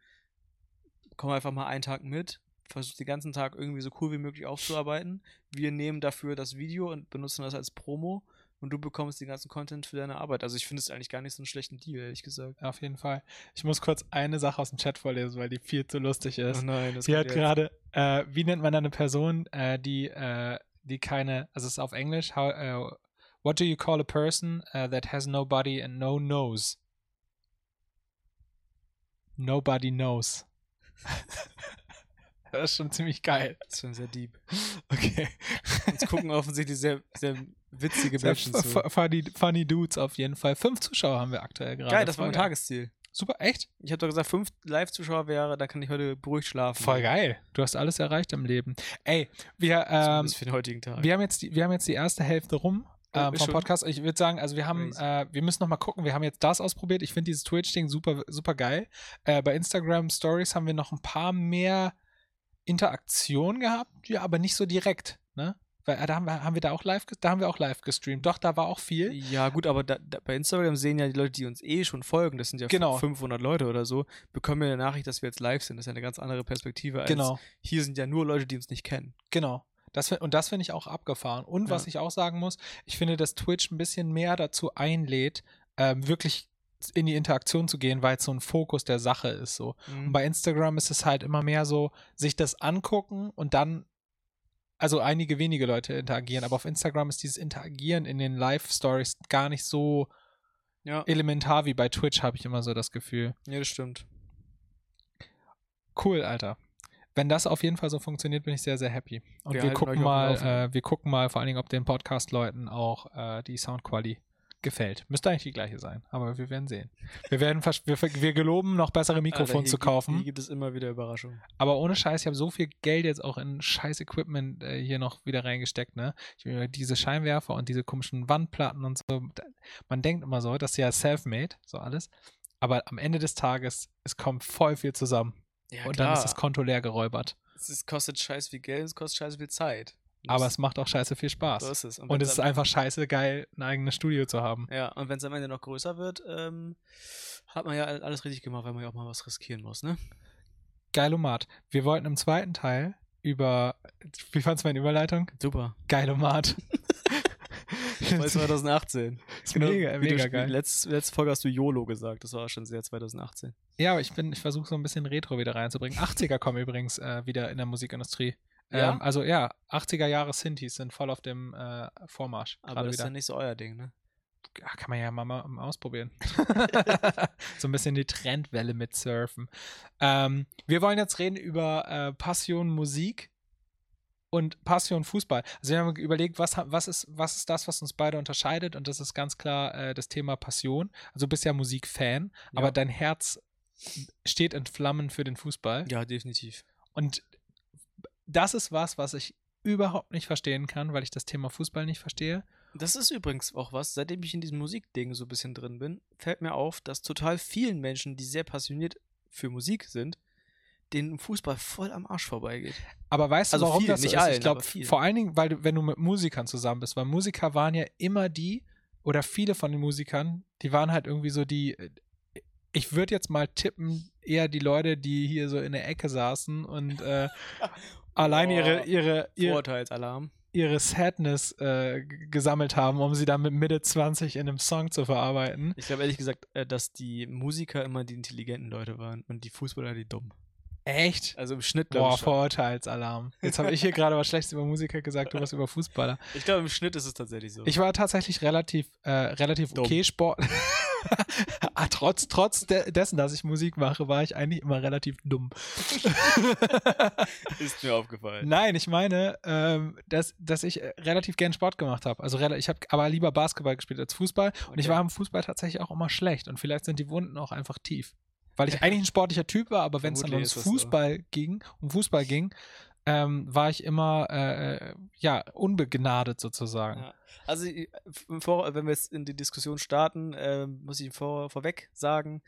komm einfach mal einen Tag mit, versuch den ganzen Tag irgendwie so cool wie möglich aufzuarbeiten. Wir nehmen dafür das Video und benutzen das als Promo und du bekommst den ganzen Content für deine Arbeit. Also ich finde es eigentlich gar nicht so einen schlechten Deal, ehrlich gesagt. Auf jeden Fall. Ich muss kurz eine Sache aus dem Chat vorlesen, weil die viel zu lustig ist. Oh nein, das Sie hat gerade, äh, wie nennt man eine Person, äh, die, äh, die keine, also es ist auf Englisch, how, äh, what do you call a person uh, that has no body and no nose? Nobody knows. das ist schon ziemlich geil. Das ist schon sehr deep. Okay. Jetzt gucken offensichtlich sehr, sehr witzige Sehr Menschen zu. fu- funny, funny Dudes auf jeden Fall. Fünf Zuschauer haben wir aktuell gerade. Geil, das war mein geil. Tagesziel. Super, echt? Ich habe doch gesagt, fünf Live-Zuschauer wäre, da kann ich heute beruhigt schlafen. Voll geil. Du hast alles erreicht im Leben. Ey, wir, ähm, für den heutigen Tag. Wir haben jetzt die, wir haben jetzt die erste Hälfte rum ähm, vom? Podcast. Ich würde sagen, also wir haben, äh, wir müssen noch mal gucken. Wir haben jetzt das ausprobiert. Ich finde dieses Twitch-Ding super, super geil. Äh, bei Instagram Stories haben wir noch ein paar mehr Interaktion gehabt, ja, aber nicht so direkt, ne? Weil äh, da haben wir, haben wir da auch live, da haben wir auch live gestreamt. Doch, da war auch viel. Ja, gut, aber da, da, bei Instagram sehen ja die Leute, die uns eh schon folgen, das sind ja Genau. 500 Leute oder so, bekommen ja eine Nachricht, dass wir jetzt live sind. Das ist ja eine ganz andere Perspektive. Als Genau, Hier sind ja nur Leute, die uns nicht kennen. genau. Das, und das finde ich auch abgefahren. Und was Ja. ich auch sagen muss, ich finde, dass Twitch ein bisschen mehr dazu einlädt, ähm, wirklich in die Interaktion zu gehen, weil es so ein Fokus der Sache ist. So. Und bei Instagram ist es halt immer mehr so, sich das angucken und dann, also einige wenige Leute interagieren, aber auf Instagram ist dieses Interagieren in den Live-Stories gar nicht so ja. elementar wie bei Twitch, habe ich immer so das Gefühl. ja, das stimmt. Cool, Alter. Wenn das auf jeden Fall so funktioniert, bin ich sehr, sehr happy. Und Wir wir, gucken mal, äh, wir gucken mal vor allen Dingen, ob den Podcast-Leuten auch äh, die Soundqualität gefällt. Müsste eigentlich die gleiche sein, aber wir werden sehen. Wir werden wir, wir geloben, noch bessere Mikrofone zu gibt- kaufen. Hier gibt es immer wieder Überraschungen. Aber ohne Scheiß, ich habe so viel Geld jetzt auch in scheiß Equipment äh, hier noch wieder reingesteckt, ne? Ich, diese Scheinwerfer und diese komischen Wandplatten und so. Man denkt immer so, das ist ja self-made, so alles. Aber am Ende des Tages, es kommt voll viel zusammen. Ja, und klar. dann ist das Konto leer geräubert. es kostet scheiß viel Geld, es kostet scheiß viel Zeit. Aber Das- es macht auch scheiße viel Spaß. so ist es. und wenn's es ist einfach scheiße geil, ein eigenes Studio zu haben. Ja, und wenn es am Ende noch größer wird, ähm, hat man ja alles richtig gemacht, weil man ja auch mal was riskieren muss, ne? Geilomat. Wir wollten im zweiten Teil über, wie fandst du meine Überleitung? Super. Geilomat. Bei 2018. ist mega, du mega spiel- geil. Letzte, letzte Folge hast du YOLO gesagt. Das war schon sehr 2018. Ja, aber ich bin, ich versuche so ein bisschen Retro wieder reinzubringen. 80er kommen übrigens äh, wieder in der Musikindustrie. Ja? Ähm, also ja, 80er Jahre Synthes sind voll auf dem äh, Vormarsch. Aber das ist wieder. ja nicht so euer Ding, ne? Ja, kann man ja mal, mal ausprobieren. so ein bisschen die Trendwelle mitsurfen. Ähm, wir wollen jetzt reden über äh, Passion Musik und Passion Fußball. Also wir haben überlegt, was, was, ist, was ist das, was uns beide unterscheidet? Und das ist ganz klar äh, das Thema Passion. Also du bist ja Musikfan, Ja. aber dein Herz steht in Flammen für den Fußball. Ja, definitiv. Und das ist was, was ich überhaupt nicht verstehen kann, weil ich das Thema Fußball nicht verstehe. Das ist übrigens auch was, seitdem ich in diesem Musikding so ein bisschen drin bin, fällt mir auf, dass total vielen Menschen, die sehr passioniert für Musik sind, denen Fußball voll am Arsch vorbeigeht. Aber weißt Also du, warum vielen, das so nicht ist? allen, ich glaube, vor allen Dingen, weil du, wenn du mit Musikern zusammen bist, weil Musiker waren ja immer die, oder viele von den Musikern, die waren halt irgendwie so die, ich würde jetzt mal tippen, eher die Leute, die hier so in der Ecke saßen und äh, allein ihre, ihre, ihre, Vorurteilsalarm. ihre Sadness äh, gesammelt haben, um sie dann mit Mitte 20 in einem Song zu verarbeiten. Ich glaube ehrlich gesagt, äh, dass die Musiker immer die intelligenten Leute waren und die Fußballer die dummen. Echt? Also im Schnitt glaube Boah, ich. schon. Vorurteilsalarm. Jetzt habe ich hier gerade was Schlechtes über Musiker gesagt, du was über Fußballer. Ich glaube im Schnitt ist es tatsächlich so. Ich war tatsächlich relativ, äh, relativ Dumm. okay Sport. ah, trotz trotz de dessen, dass ich Musik mache, war ich eigentlich immer relativ dumm. ist mir aufgefallen. Nein, ich meine, ähm, dass, dass ich äh, relativ gern Sport gemacht habe. Also ich habe aber lieber Basketball gespielt als Fußball. Und ich Okay. war im Fußball tatsächlich auch immer schlecht. Und vielleicht sind die Wunden auch einfach tief. Weil ich eigentlich ein sportlicher Typ war, aber wenn es dann ums das so. Fußball ging, um Fußball ging, ähm, war ich immer äh, äh, ja unbegnadet sozusagen. Ja. Also, äh, Vor wenn wir jetzt in die Diskussion starten, ähm, muss ich vor vorweg sagen,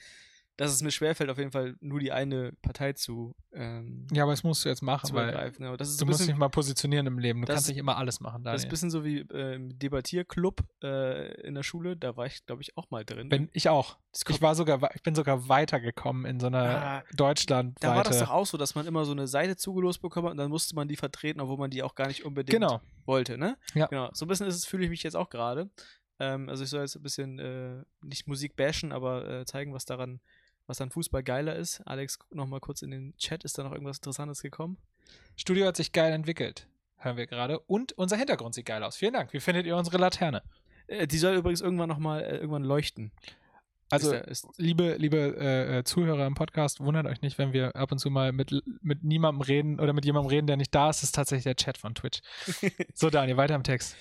dass es mir schwerfällt, auf jeden Fall nur die eine Partei zu, ähm, Ja, aber das musst du jetzt machen, weil. Genau. Das ist du musst dich mal positionieren im Leben. Du Das- kannst nicht immer alles machen, das ist Daniel. ein bisschen so wie äh, im Debattierclub äh, in der Schule. Da war ich, glaube ich, auch mal drin. Bin ich auch. Ich war sogar, ich bin sogar weitergekommen in so einer Ah, Deutschland. da war das doch auch so, dass man immer so eine Seite zugelost bekommen hat und dann musste man die vertreten, obwohl man die auch gar nicht unbedingt Genau. wollte, ne? Ja. Genau. So ein bisschen ist es, fühle ich mich jetzt auch gerade. Ähm, also ich soll jetzt ein bisschen äh, nicht Musik bashen, aber äh, zeigen, was daran, was an Fußball geiler ist. Alex, guck noch mal kurz in den Chat, ist da noch irgendwas Interessantes gekommen? Studio hat sich geil entwickelt, hören wir gerade. Und unser Hintergrund sieht geil aus. Vielen Dank. Wie findet ihr unsere Laterne? Äh, die soll übrigens irgendwann noch mal äh, irgendwann leuchten. Also, ist, der- ist, liebe, liebe äh, äh, Zuhörer im Podcast, wundert euch nicht, wenn wir ab und zu mal mit, mit niemandem reden oder mit jemandem reden, der nicht da ist. Das ist tatsächlich der Chat von Twitch. so, Daniel, weiter im Text.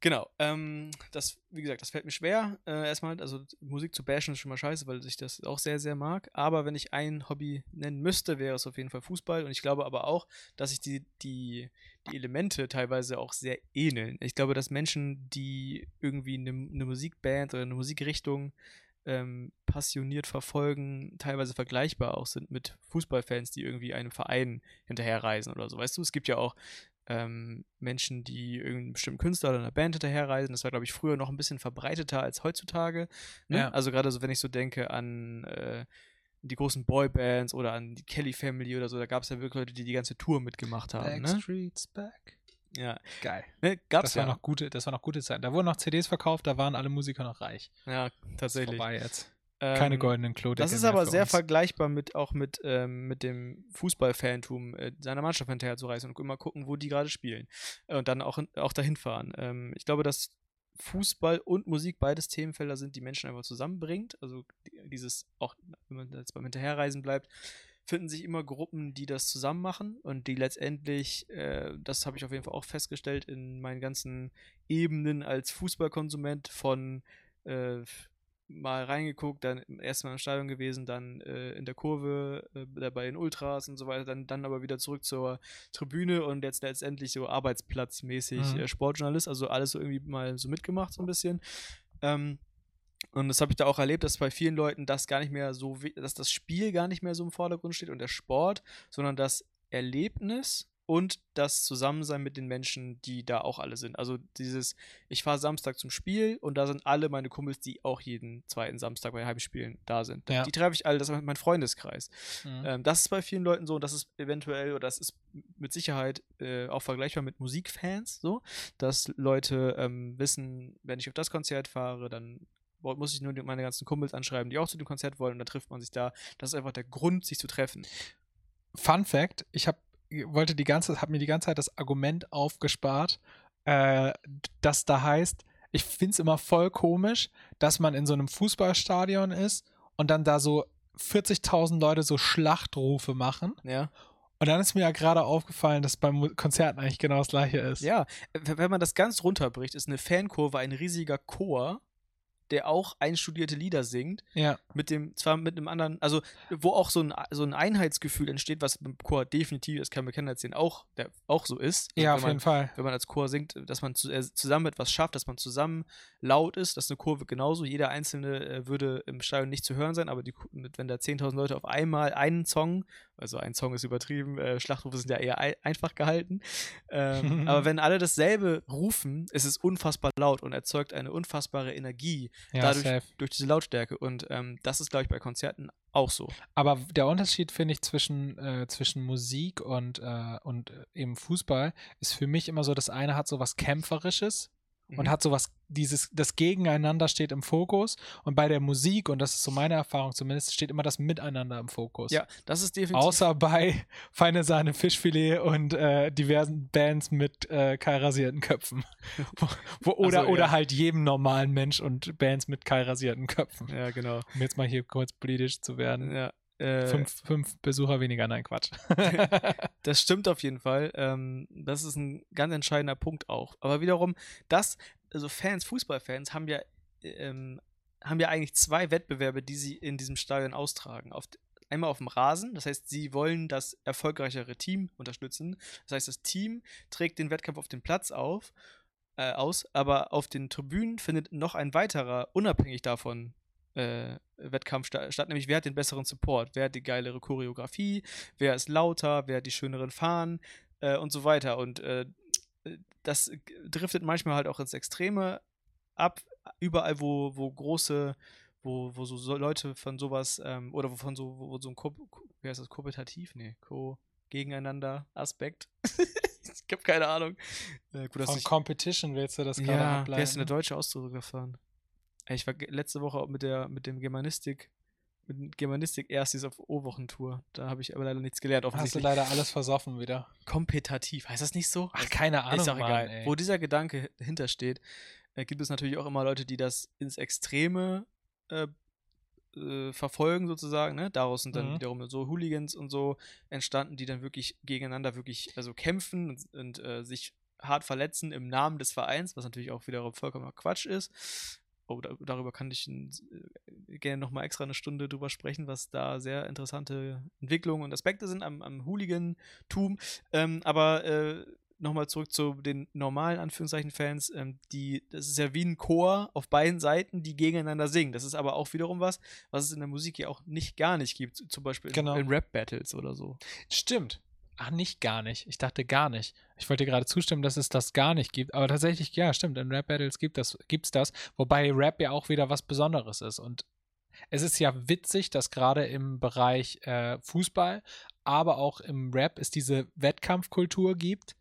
Genau, ähm, das, wie gesagt, das fällt mir schwer. Äh, erstmal, also Musik zu bashen ist schon mal scheiße, weil ich das auch sehr, sehr mag. Aber wenn ich ein Hobby nennen müsste, wäre es auf jeden Fall Fußball. Und ich glaube aber auch, dass sich die, die, die Elemente teilweise auch sehr ähneln. Ich glaube, dass Menschen, die irgendwie eine, eine Musikband oder eine Musikrichtung ähm, passioniert verfolgen, teilweise vergleichbar auch sind mit Fußballfans, die irgendwie einem Verein hinterherreisen oder so. Weißt du, es gibt ja auch ähm, Menschen, die irgendeinen bestimmten Künstler oder einer Band hinterherreisen. Das war, glaube ich, früher noch ein bisschen verbreiteter als heutzutage. Ne? Ja. Also gerade so, wenn ich so denke an äh, die großen Boybands oder an die Kelly Family oder so, da gab es ja wirklich Leute, die die ganze Tour mitgemacht haben. Ne? Backstreet's back. Ja, Geil. ne? gab's Das ja. war noch gute, das war noch gute Zeit. Da wurden noch CDs verkauft, da waren alle Musiker noch reich. ja, tatsächlich. vorbei jetzt. Keine Ähm, goldenen Klodeckel Das ist aber sehr uns. vergleichbar mit auch mit, ähm, mit dem Fußballfantum äh, seiner Mannschaft hinterherzureisen und immer gucken, wo die gerade spielen. Äh, und dann auch, auch dahin fahren. Ähm, ich glaube, dass Fußball und Musik beides Themenfelder sind, die Menschen einfach zusammenbringt. Also die- dieses, auch wenn man jetzt beim Hinterherreisen bleibt, finden sich immer Gruppen, die das zusammen machen und die letztendlich, äh, das habe ich auf jeden Fall auch festgestellt, in meinen ganzen Ebenen als Fußballkonsument von äh, mal reingeguckt, dann erstmal im Stadion gewesen, dann äh, in der Kurve äh, dabei in Ultras und so weiter, dann, dann aber wieder zurück zur Tribüne und jetzt letztendlich so arbeitsplatzmäßig Mhm. äh, Sportjournalist, also alles so irgendwie mal so mitgemacht so ein bisschen. Ähm, und das habe ich da auch erlebt, dass bei vielen Leuten das gar nicht mehr so, dass das Spiel gar nicht mehr so im Vordergrund steht und der Sport, sondern das Erlebnis und das Zusammensein mit den Menschen, die da auch alle sind. Also dieses, ich fahre Samstag zum Spiel und da sind alle meine Kumpels, die auch jeden zweiten Samstag bei Heimspielen da sind. Ja. Die treffe ich alle, das ist mein Freundeskreis. Mhm. Ähm, das ist bei vielen Leuten so und das ist eventuell oder das ist mit Sicherheit äh, auch vergleichbar mit Musikfans so, dass Leute ähm, wissen, wenn ich auf das Konzert fahre, dann muss ich nur meine ganzen Kumpels anschreiben, die auch zu dem Konzert wollen und dann trifft man sich da. Das ist einfach der Grund, sich zu treffen. Fun Fact: Ich habe wollte die ganze, habe mir die ganze Zeit das Argument aufgespart, äh, das da heißt, ich finde es immer voll komisch, dass man in so einem Fußballstadion ist und dann da so 40.000 Leute so Schlachtrufe machen. Ja. Und dann ist mir ja gerade aufgefallen, dass beim Konzerten eigentlich genau das gleiche ist. Ja, wenn man das ganz runterbricht, ist eine Fankurve ein riesiger Chor, der auch einstudierte Lieder singt, Ja. mit dem, zwar mit einem anderen, also wo auch so ein, so ein Einheitsgefühl entsteht, was beim Chor definitiv, das kann mir keiner erzählen, auch, der, auch so ist. Also Ja, wenn auf man, jeden Fall. Wenn man als Chor singt, dass man zu, äh, zusammen etwas schafft, dass man zusammen laut ist, das ist eine Kurve genauso. Jeder Einzelne äh, würde im Stadion nicht zu hören sein, aber die, wenn da 10.000 Leute auf einmal einen Song, also ein Song ist übertrieben, äh, Schlachtrufe sind ja eher ei einfach gehalten, ähm, aber wenn alle dasselbe rufen, ist es unfassbar laut und erzeugt eine unfassbare Energie Ja, dadurch safe. durch diese Lautstärke. Und ähm, das ist, glaube ich, bei Konzerten auch so. Aber der Unterschied, finde ich, zwischen, äh, zwischen Musik und, äh, und äh, eben Fußball ist für mich immer so, das eine hat so was Kämpferisches und Mhm. hat so was, dieses, das Gegeneinander steht im Fokus. Und bei der Musik, und das ist so meine Erfahrung zumindest, steht immer das Miteinander im Fokus. Ja, das ist definitiv. Außer bei Feine Sahne Fischfilet und äh, diversen Bands mit äh, kahlrasierten Köpfen. wo, oder, Ach so, oder ja. halt jedem normalen Mensch und Bands mit kahlrasierten Köpfen. ja, genau. Um jetzt mal hier kurz politisch zu werden. Ja, äh, Fünf, fünf Besucher weniger, nein, Quatsch. Das stimmt auf jeden Fall. Ähm, das ist ein ganz entscheidender Punkt auch. Aber wiederum, das, also Fans, Fußballfans haben ja, ähm, haben ja eigentlich zwei Wettbewerbe, die sie in diesem Stadion austragen. Auf, einmal auf dem Rasen, das heißt, sie wollen das erfolgreichere Team unterstützen. Das heißt, das Team trägt den Wettkampf auf dem Platz auf, äh, aus, aber auf den Tribünen findet noch ein weiterer, unabhängig davon, äh, Wettkampf sta statt, nämlich wer hat den besseren Support, wer hat die geilere Choreografie, wer ist lauter, wer hat die schöneren Fahnen äh, und so weiter. Und äh, das driftet manchmal halt auch ins Extreme ab, überall, wo, wo große, wo, wo so, so Leute von sowas, ähm, oder wovon so, wo, wo so ein Ko wie heißt das, kompetitiv? Nee, Co gegeneinander Aspekt. ich habe keine Ahnung. Äh, gut, Von ich, Competition willst du das gerade ja, ableiten. wer ist denn der deutsche Ausdruck davon? Ich war letzte Woche auch mit der mit dem Germanistik mit Germanistik erstis auf O-Wochentour. Da habe ich aber leider nichts gelernt. Hast du leider alles versoffen wieder. kompetitiv. Heißt das nicht so? Ach, keine Ahnung, ist auch Mann, egal. ey. Wo dieser Gedanke hintersteht, äh, gibt es natürlich auch immer Leute, die das ins Extreme äh, äh, verfolgen sozusagen. Ne? Daraus sind dann Mhm. wiederum so Hooligans und so entstanden, die dann wirklich gegeneinander wirklich also kämpfen und, und äh, sich hart verletzen im Namen des Vereins, was natürlich auch wiederum vollkommener Quatsch ist. Oh, da, darüber kann ich äh, gerne nochmal extra eine Stunde drüber sprechen, was da sehr interessante Entwicklungen und Aspekte sind am, am Hooligan-Tum. Ähm, aber äh, nochmal zurück zu den normalen Anführungszeichen-Fans, ähm, die, das ist ja wie ein Chor auf beiden Seiten, die gegeneinander singen. Das ist aber auch wiederum was, was es in der Musik ja auch nicht gar nicht gibt, zum Beispiel in, Genau. in Rap-Battles oder so. Stimmt. Ach, nicht gar nicht. Ich dachte gar nicht. Ich wollte gerade zustimmen, dass es das gar nicht gibt. Aber tatsächlich, ja, stimmt. In Rap-Battles gibt das, gibt's das. Wobei Rap ja auch wieder was Besonderes ist. Und es ist ja witzig, dass gerade im Bereich äh, Fußball, aber auch im Rap es diese Wettkampfkultur gibt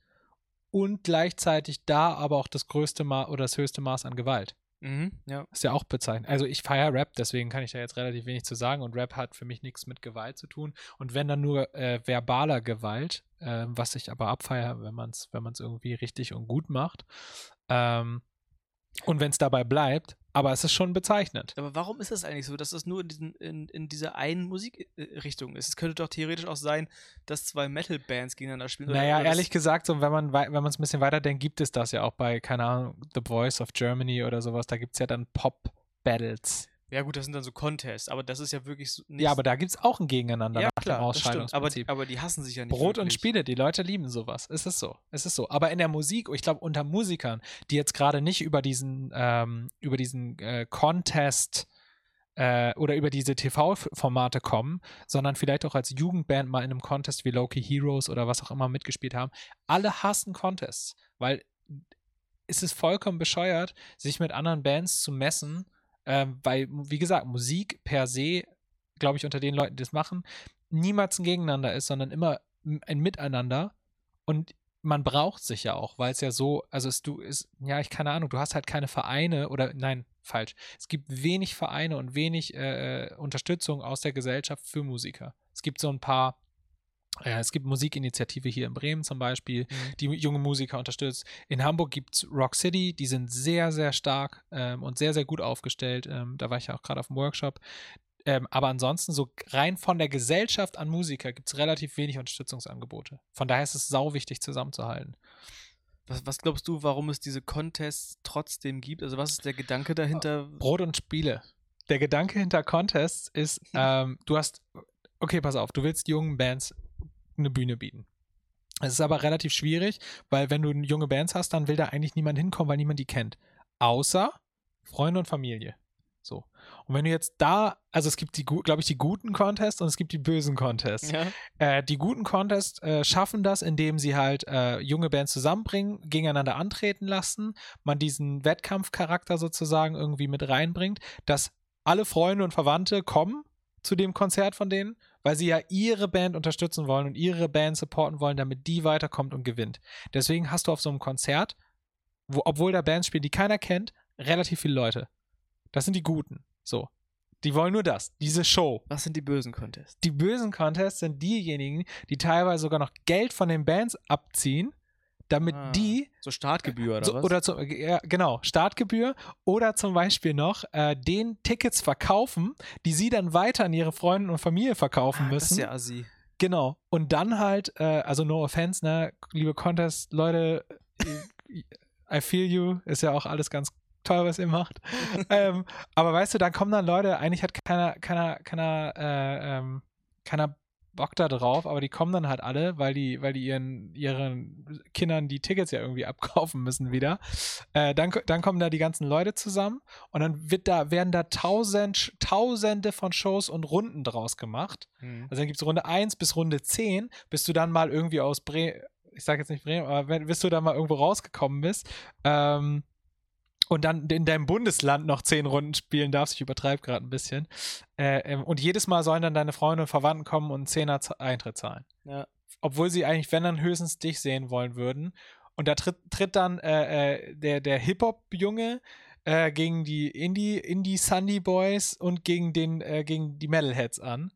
und gleichzeitig da aber auch das größte Ma oder das höchste Maß an Gewalt. Mhm, ja. Ist ja auch bezeichnet. Also ich feiere Rap, deswegen kann ich da jetzt relativ wenig zu sagen. Und Rap hat für mich nichts mit Gewalt zu tun. Und wenn dann nur äh, verbaler Gewalt, äh, was ich aber abfeiere, wenn man es wenn man's irgendwie richtig und gut macht. Ähm, und wenn es dabei bleibt, aber es ist schon bezeichnend. Aber warum ist das eigentlich so, dass das nur in, diesen, in, in dieser einen Musikrichtung ist? Es könnte doch theoretisch auch sein, dass zwei Metal-Bands gegeneinander spielen. Naja, ehrlich gesagt, so, wenn man wenn man es ein bisschen weiterdenkt, gibt es das ja auch bei, keine Ahnung, The Voice of Germany oder sowas. Da gibt es ja dann Pop-Battles. Ja, gut, das sind dann so Contests, aber das ist ja wirklich so Ja, aber da gibt es auch ein Gegeneinander ja, nach klar, dem stimmt. Aber, Ausscheidungsprinzip. aber die hassen sich ja nicht. Brot und wirklich. Spiele, die Leute lieben sowas. Es ist so. Es ist so. Aber in der Musik, ich glaube, unter Musikern, die jetzt gerade nicht über diesen, ähm, über diesen äh, Contest äh, oder über diese TV-Formate kommen, sondern vielleicht auch als Jugendband mal in einem Contest wie Loki Heroes oder was auch immer mitgespielt haben. Alle hassen Contests, weil es ist vollkommen bescheuert, sich mit anderen Bands zu messen, äh, weil, wie gesagt, Musik per se, glaube ich, unter den Leuten, die das machen, niemals ein Gegeneinander ist, sondern immer ein Miteinander. Und man braucht sich ja auch, weil es ja so, also es, du ist, ja, ich keine Ahnung, du hast halt keine Vereine oder nein, falsch. Es gibt wenig Vereine und wenig äh, Unterstützung aus der Gesellschaft für Musiker. Es gibt so ein paar es gibt Musikinitiative hier in Bremen zum Beispiel, mhm. die junge Musiker unterstützt. In Hamburg gibt es Rock City, die sind sehr, sehr stark ähm, und sehr, sehr gut aufgestellt. Ähm, da war ich ja auch gerade auf dem Workshop. Ähm, aber ansonsten, so rein von der Gesellschaft an Musiker gibt es relativ wenig Unterstützungsangebote. Von daher ist es sau wichtig zusammenzuhalten. Was, was, glaubst du, warum es diese Contests trotzdem gibt? Also, was ist der Gedanke dahinter? Brot und Spiele. Der Gedanke hinter Contests ist, ähm, du hast, okay, pass auf, du willst jungen Bands eine Bühne bieten. Es ist aber relativ schwierig, weil wenn du junge Bands hast, dann will da eigentlich niemand hinkommen, weil niemand die kennt. Außer Freunde und Familie. So. Und wenn du jetzt da, also es gibt die, glaube ich, die guten Contests und es gibt die bösen Contests. Ja. Äh, die guten Contests äh, schaffen das, indem sie halt äh, junge Bands zusammenbringen, gegeneinander antreten lassen, man diesen Wettkampfcharakter sozusagen irgendwie mit reinbringt, dass alle Freunde und Verwandte kommen zu dem Konzert von denen, weil sie ja ihre Band unterstützen wollen und ihre Band supporten wollen, damit die weiterkommt und gewinnt. Deswegen hast du auf so einem Konzert, wo, obwohl da Bands spielen, die keiner kennt, relativ viele Leute. Das sind die Guten. So. Die wollen nur das, diese Show. Was sind die bösen Contests? Die bösen Contests sind diejenigen, die teilweise sogar noch Geld von den Bands abziehen, damit ah, die. So Startgebühr oder so, was? Oder zu, ja, genau, Startgebühr. Oder zum Beispiel noch äh, den Tickets verkaufen, die sie dann weiter an ihre Freunde und Familie verkaufen ah, müssen. Das ist ja assi. Genau. Und dann halt, äh, also no offense, ne, liebe Contest-Leute, I feel you, ist ja auch alles ganz toll, was ihr macht. ähm, aber weißt du, dann kommen dann Leute, eigentlich hat keiner, keiner, keiner, äh, ähm, keiner Bock da drauf, aber die kommen dann halt alle, weil die, weil die ihren, ihren Kindern die Tickets ja irgendwie abkaufen müssen wieder. Äh, dann, dann kommen da die ganzen Leute zusammen und dann wird da, werden da tausend, tausende von Shows und Runden draus gemacht. Mhm. Also dann gibt es Runde 1 bis Runde 10, bis du dann mal irgendwie aus Bremen, ich sag jetzt nicht Bremen, aber wenn, bis du dann mal irgendwo rausgekommen bist, ähm, und dann in deinem Bundesland noch zehn Runden spielen darfst. Ich übertreibe gerade ein bisschen. Äh, ähm, und jedes Mal sollen dann deine Freunde und Verwandten kommen und einen Zehner Eintritt zahlen. Ja. Obwohl sie eigentlich, wenn dann höchstens dich sehen wollen würden. Und da tritt, tritt dann äh, äh, der, der Hip-Hop-Junge äh, gegen die Indie, Indie Sunday Boys und gegen, den, äh, gegen die Metalheads an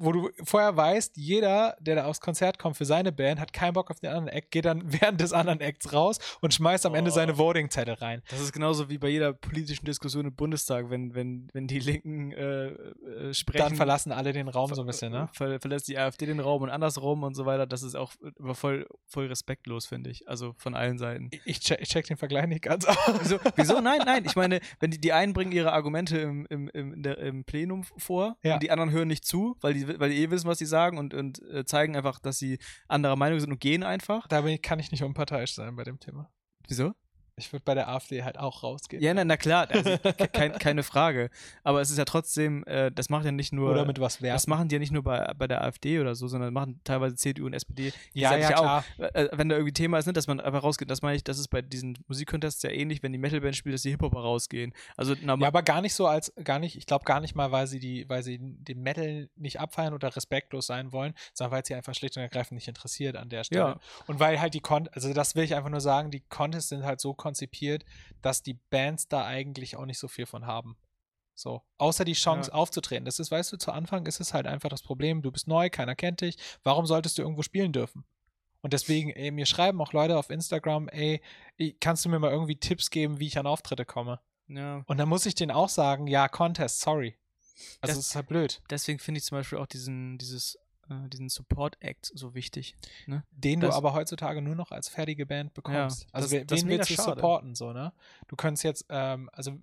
wo du vorher weißt, jeder, der da aufs Konzert kommt für seine Band, hat keinen Bock auf den anderen Act, geht dann während des anderen Acts raus und schmeißt am oh. Ende seine Voting-Zettel rein. Das ist genauso wie bei jeder politischen Diskussion im Bundestag, wenn, wenn, wenn die Linken äh, äh, sprechen. Dann verlassen alle den Raum so ein bisschen, ne? Ver verlässt die AfD den Raum und andersrum und so weiter. Das ist auch voll, voll respektlos, finde ich. Also von allen Seiten. Ich check, ich check den Vergleich nicht ganz aus. Wieso? Wieso? Nein, nein. Ich meine, wenn die, die einen bringen ihre Argumente im, im, im, der, im Plenum vor ja. und die anderen hören nicht zu, weil die weil die eh wissen, was sie sagen und, und äh, zeigen einfach, dass sie anderer Meinung sind und gehen einfach. Da kann ich nicht unparteiisch sein bei dem Thema. Wieso? Ich würde bei der AfD halt auch rausgehen. Ja, na, na klar, also, kein, keine Frage. Aber es ist ja trotzdem, äh, das macht ja nicht nur. Oder mit was werfen. Das machen die ja nicht nur bei, bei der AfD oder so, sondern machen teilweise CDU und SPD. Ja, ja, klar. Auch, äh, wenn da irgendwie Thema ist, nicht, dass man einfach rausgeht. Das meine ich, das ist bei diesen Musikcontests ja ähnlich, wenn die Metalband spielt, dass die Hip-Hopper rausgehen. Also, ja, aber gar nicht so als, gar nicht, ich glaube gar nicht mal, weil sie die, weil sie den Metal nicht abfeiern oder respektlos sein wollen, sondern weil sie einfach schlicht und ergreifend nicht interessiert an der Stelle. Ja. Und weil halt die Con also das will ich einfach nur sagen, die Contests sind halt so konzipiert, dass die Bands da eigentlich auch nicht so viel von haben. So, außer die Chance ja. aufzutreten. Das ist, weißt du, zu Anfang ist es halt einfach das Problem, du bist neu, keiner kennt dich, warum solltest du irgendwo spielen dürfen? Und deswegen, ey, mir schreiben auch Leute auf Instagram, ey, kannst du mir mal irgendwie Tipps geben, wie ich an Auftritte komme? Ja. Und dann muss ich denen auch sagen, ja, Contest, sorry. Also das, das ist halt blöd. Deswegen finde ich zum Beispiel auch diesen, dieses äh, diesen Support-Act so wichtig. Ne? Den das, du aber heutzutage nur noch als fertige Band bekommst. Ja, also das, wen das willst du supporten, so, ne? Du könntest jetzt, ähm, also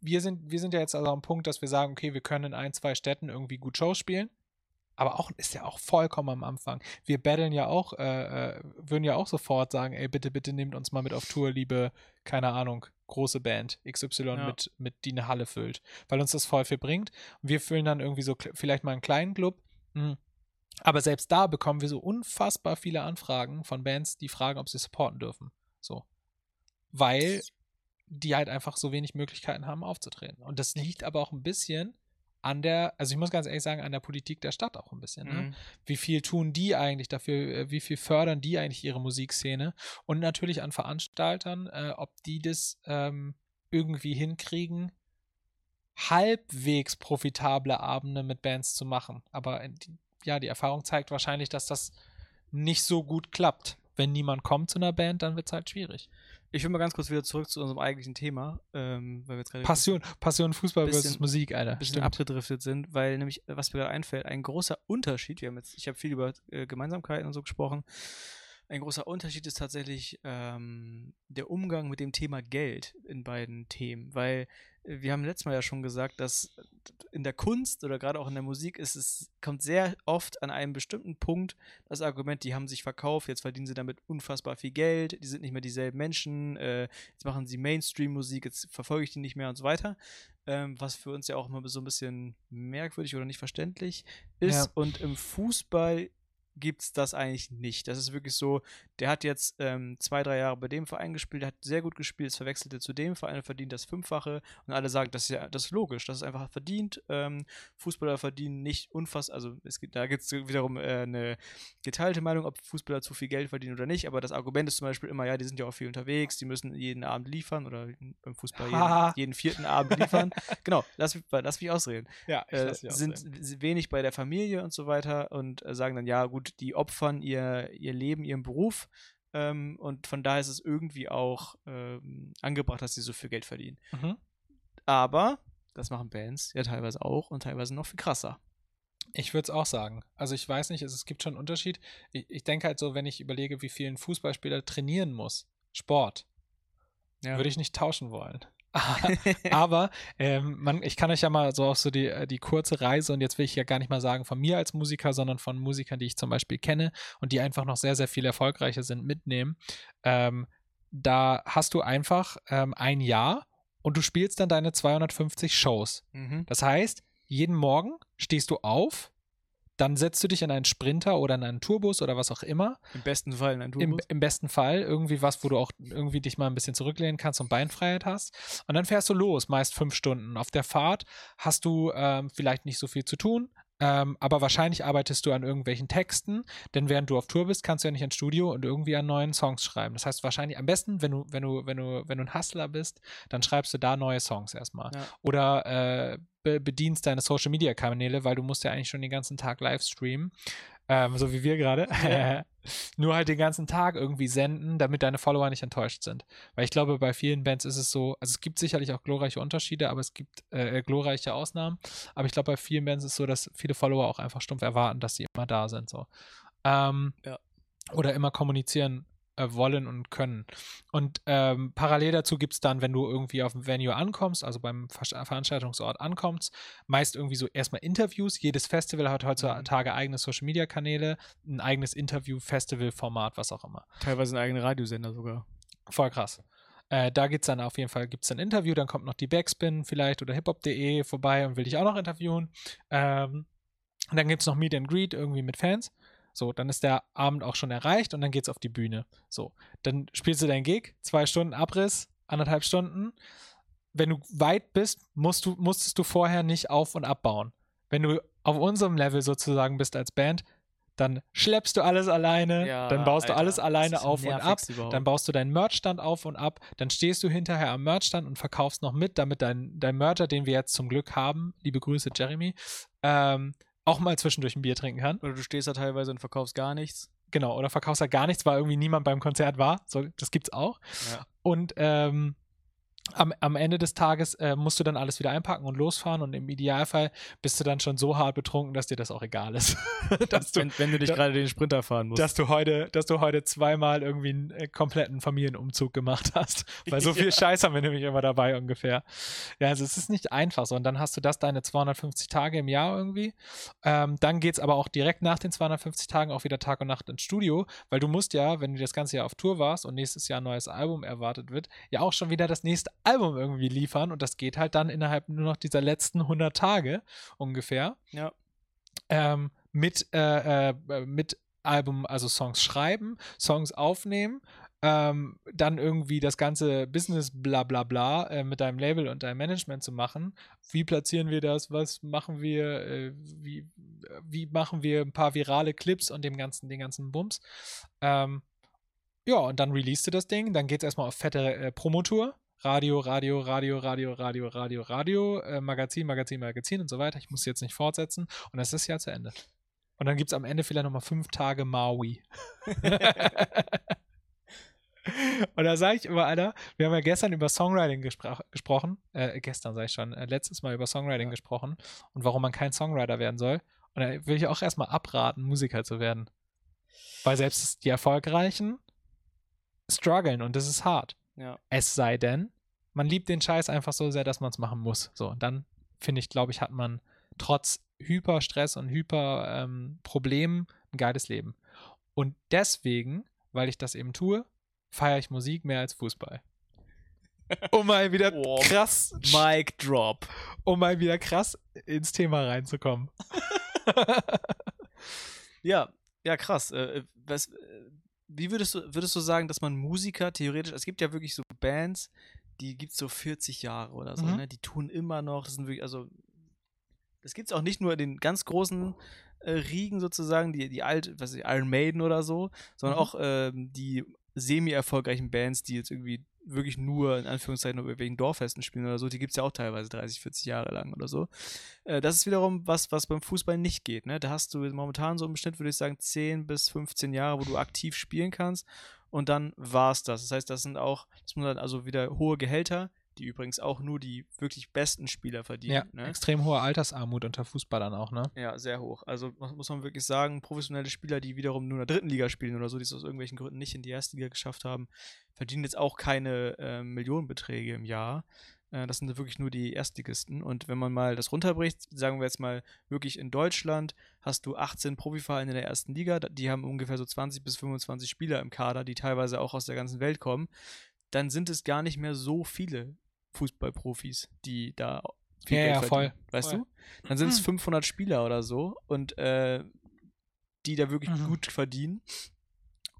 wir sind, wir sind ja jetzt also am Punkt, dass wir sagen, okay, wir können in ein, zwei Städten irgendwie gut Shows spielen. Aber auch ist ja auch vollkommen am Anfang. Wir battlen ja auch, äh, äh, würden ja auch sofort sagen, ey, bitte, bitte nehmt uns mal mit auf Tour, liebe, keine Ahnung, große Band XY Ja. mit, mit, die eine Halle füllt, weil uns das voll viel bringt. Und wir füllen dann irgendwie so vielleicht mal einen kleinen Club. Mhm. Aber selbst da bekommen wir so unfassbar viele Anfragen von Bands, die fragen, ob sie supporten dürfen. So. Weil die halt einfach so wenig Möglichkeiten haben, aufzutreten. Und das liegt aber auch ein bisschen an der, also ich muss ganz ehrlich sagen, an der Politik der Stadt auch ein bisschen. Ne? Mhm. Wie viel tun die eigentlich dafür, äh, wie viel fördern die eigentlich ihre Musikszene? Und natürlich an Veranstaltern, äh, ob die das ähm, irgendwie hinkriegen, halbwegs profitable Abende mit Bands zu machen. Aber ja, die Erfahrung zeigt wahrscheinlich, dass das nicht so gut klappt. Wenn niemand kommt zu einer Band, dann wird es halt schwierig. Ich will mal ganz kurz wieder zurück zu unserem eigentlichen Thema, ähm, weil wir jetzt gerade Passion, Passion Fußball bisschen- versus Musik, Alter. ein bisschen Stimmt. abgedriftet sind, weil nämlich, äh, was mir gerade einfällt, ein großer Unterschied, wir haben jetzt, ich habe viel über äh, Gemeinsamkeiten und so gesprochen, ein großer Unterschied ist tatsächlich ähm, der Umgang mit dem Thema Geld in beiden Themen, weil wir haben letztes Mal ja schon gesagt, dass in der Kunst oder gerade auch in der Musik ist es, kommt sehr oft an einem bestimmten Punkt das Argument, die haben sich verkauft, jetzt verdienen sie damit unfassbar viel Geld, die sind nicht mehr dieselben Menschen, äh, jetzt machen sie Mainstream-Musik, jetzt verfolge ich die nicht mehr und so weiter. Ähm, was für uns ja auch immer so ein bisschen merkwürdig oder nicht verständlich ist. Ja. Und im Fußball gibt es das eigentlich nicht. Das ist wirklich so, der hat jetzt ähm, zwei, drei Jahre bei dem Verein gespielt, hat sehr gut gespielt, jetzt verwechselt er zu dem Verein, verdient das Fünffache und alle sagen, das ist ja das ist logisch, das ist einfach verdient. Ähm, Fußballer verdienen nicht unfassbar, also es gibt, da gibt es wiederum äh, eine geteilte Meinung, ob Fußballer zu viel Geld verdienen oder nicht, aber das Argument ist zum Beispiel immer, ja, die sind ja auch viel unterwegs, die müssen jeden Abend liefern oder beim Fußball jeden, jeden vierten Abend liefern. genau, lass, mich- lass mich ausreden Ja, ich äh, lass sind ausreden. s- wenig bei der Familie und so weiter und äh, sagen dann, ja gut, die opfern ihr, ihr Leben, ihren Beruf ähm, und von daher ist es irgendwie auch ähm, angebracht, dass sie so viel Geld verdienen. Mhm. Aber das machen Bands ja teilweise auch und teilweise noch viel krasser. Ich würde es auch sagen. Also ich weiß nicht, es, es gibt schon einen Unterschied. Ich, ich denke halt so, wenn ich überlege, wie viel ein Fußballspieler trainieren muss, Sport, Ja. würde ich nicht tauschen wollen. Aber ähm, man, ich kann euch ja mal so auch so die, äh, die kurze Reise und jetzt will ich ja gar nicht mal sagen von mir als Musiker, sondern von Musikern, die ich zum Beispiel kenne und die einfach noch sehr, sehr viel erfolgreicher sind, mitnehmen. Ähm, da hast du einfach ähm, ein Jahr und du spielst dann deine 250 Shows. mhm. Das heißt, jeden Morgen stehst du auf, dann setzt du dich in einen Sprinter oder in einen Tourbus oder was auch immer. Im besten Fall in ein Im, Tourbus. Im besten Fall irgendwie was, wo du auch irgendwie dich mal ein bisschen zurücklehnen kannst und Beinfreiheit hast. Und dann fährst du los, meist fünf Stunden. Auf der Fahrt hast du ähm, vielleicht nicht so viel zu tun, ähm, aber wahrscheinlich arbeitest du an irgendwelchen Texten, denn während du auf Tour bist, kannst du ja nicht ins Studio und irgendwie an neuen Songs schreiben. Das heißt wahrscheinlich am besten, wenn du, wenn du, wenn du, wenn du ein Hustler bist, dann schreibst du da neue Songs erstmal. Ja. Oder äh, be bedienst deine Social Media Kanäle, weil du musst ja eigentlich schon den ganzen Tag live streamen. Ähm, so wie wir gerade. Ja. Nur halt den ganzen Tag irgendwie senden, damit deine Follower nicht enttäuscht sind. Weil ich glaube, bei vielen Bands ist es so, also es gibt sicherlich auch glorreiche Unterschiede, aber es gibt äh, glorreiche Ausnahmen. Aber ich glaube, bei vielen Bands ist es so, dass viele Follower auch einfach stumpf erwarten, dass sie immer da sind. So. Ähm, Ja. Oder immer kommunizieren äh, wollen und können. Und ähm, parallel dazu gibt es dann, wenn du irgendwie auf dem Venue ankommst, also beim Ver Veranstaltungsort ankommst, meist irgendwie so erstmal Interviews. Jedes Festival hat heutzutage eigene Social Media Kanäle, ein eigenes Interview-Festival-Format, was auch immer. Teilweise einen eigenen Radiosender sogar. Voll krass. Äh, da gibt es dann auf jeden Fall gibt's ein Interview, dann kommt noch die Backspin vielleicht oder hiphop.de vorbei und will dich auch noch interviewen. Ähm, und dann gibt es noch Meet and Greet irgendwie mit Fans. So, dann ist der Abend auch schon erreicht und dann geht's auf die Bühne. So, dann spielst du dein Gig, zwei Stunden Abriss, anderthalb Stunden. Wenn du weit bist, musst du, musstest du vorher nicht auf- und abbauen. Wenn du auf unserem Level sozusagen bist als Band, dann schleppst du alles alleine, dann baust du Alter, alles das alleine auf und ab, überhaupt. dann baust du deinen Merchstand auf und ab, dann stehst du hinterher am Merchstand und verkaufst noch mit, damit dein, dein Mercher, den wir jetzt zum Glück haben, liebe Grüße Jeremy, ähm, auch mal zwischendurch ein Bier trinken kann. Oder du stehst da teilweise und verkaufst gar nichts. Genau, oder verkaufst halt gar nichts, weil irgendwie niemand beim Konzert war. So, das gibt's auch. Ja. Und ähm, am, am Ende des Tages äh, musst du dann alles wieder einpacken und losfahren und im Idealfall bist du dann schon so hart betrunken, dass dir das auch egal ist. dass, du, wenn, wenn du dich gerade den Sprinter fahren musst. dass, du heute, dass du heute zweimal irgendwie einen äh, kompletten Familienumzug gemacht hast. Weil so viel Scheiß haben wir nämlich immer dabei ungefähr. Ja, also es ist nicht einfach so. Und dann hast du das deine 250 Tage im Jahr irgendwie. Ähm, dann geht es aber auch direkt nach den 250 Tagen auch wieder Tag und Nacht ins Studio, weil du musst ja, wenn du das ganze Jahr auf Tour warst und nächstes Jahr ein neues Album erwartet wird, ja auch schon wieder das nächste Album irgendwie liefern und das geht halt dann innerhalb nur noch dieser letzten 100 Tage ungefähr. Ja. Ähm, mit, äh, äh, mit Album, also Songs schreiben, Songs aufnehmen, ähm, dann irgendwie das ganze Business bla bla bla äh, mit deinem Label und deinem Management zu machen. Wie platzieren wir das? Was machen wir? Äh, wie, wie machen wir ein paar virale Clips und dem ganzen, den ganzen Bums? Ähm, ja, und dann release du das Ding, dann geht es erstmal auf fette äh, Promotour. Radio, Radio, Radio, Radio, Radio, Radio, Radio, äh, Magazin, Magazin, Magazin und so weiter. Ich muss jetzt nicht fortsetzen. Und das ist ja zu Ende. Und dann gibt es am Ende vielleicht nochmal fünf Tage Maui. Und da sage ich immer, Alter, wir haben ja gestern über Songwriting gespr gesprochen, äh, gestern sage ich schon, äh, letztes Mal über Songwriting ja. gesprochen und warum man kein Songwriter werden soll. Und da will ich auch erstmal abraten, Musiker zu werden. Weil selbst die Erfolgreichen strugglen und das ist hart. Ja. Es sei denn, man liebt den Scheiß einfach so sehr, dass man es machen muss. So, und dann finde ich, glaube ich, hat man trotz Hyperstress und Hyperproblemen ähm, ein geiles Leben. Und deswegen, weil ich das eben tue, feiere ich Musik mehr als Fußball. Um mal wieder oh, krass. Mic Drop. Um mal wieder krass ins Thema reinzukommen. ja, ja, krass. Äh, was, äh, wie würdest du, würdest du sagen, dass man Musiker theoretisch, es gibt ja wirklich so Bands, die gibt es so 40 Jahre oder so, mhm. ne? Die tun immer noch, das sind wirklich, also das gibt es auch nicht nur in den ganz großen äh, Riegen sozusagen, die, die alt, was ich, Iron Maiden oder so, sondern mhm. auch ähm, die semi-erfolgreichen Bands, die jetzt irgendwie wirklich nur in Anführungszeichen nur wegen Dorffesten spielen oder so, die gibt es ja auch teilweise 30, 40 Jahre lang oder so. Äh, das ist wiederum was, was beim Fußball nicht geht. Ne? Da hast du momentan so im Schnitt, würde ich sagen, 10 bis 15 Jahre, wo du aktiv spielen kannst und dann war es das. Das heißt, das sind auch, das muss dann also wieder hohe Gehälter, die übrigens auch nur die wirklich besten Spieler verdienen. Ja, ne? extrem hohe Altersarmut unter Fußballern auch, ne? Ja, sehr hoch. Also muss man wirklich sagen, professionelle Spieler, die wiederum nur in der dritten Liga spielen oder so, die es aus irgendwelchen Gründen nicht in die erste Liga geschafft haben, verdienen jetzt auch keine äh, Millionenbeträge im Jahr. Äh, das sind wirklich nur die Erstligisten. Und wenn man mal das runterbricht, sagen wir jetzt mal wirklich in Deutschland, hast du 18 Profivereine in der ersten Liga, die haben ungefähr so 20 bis 25 Spieler im Kader, die teilweise auch aus der ganzen Welt kommen dann sind es gar nicht mehr so viele Fußballprofis, die da viel ja, Geld ja, voll. Weißt voll. du? Dann sind es 500 Spieler oder so und äh, die da wirklich mhm. gut verdienen.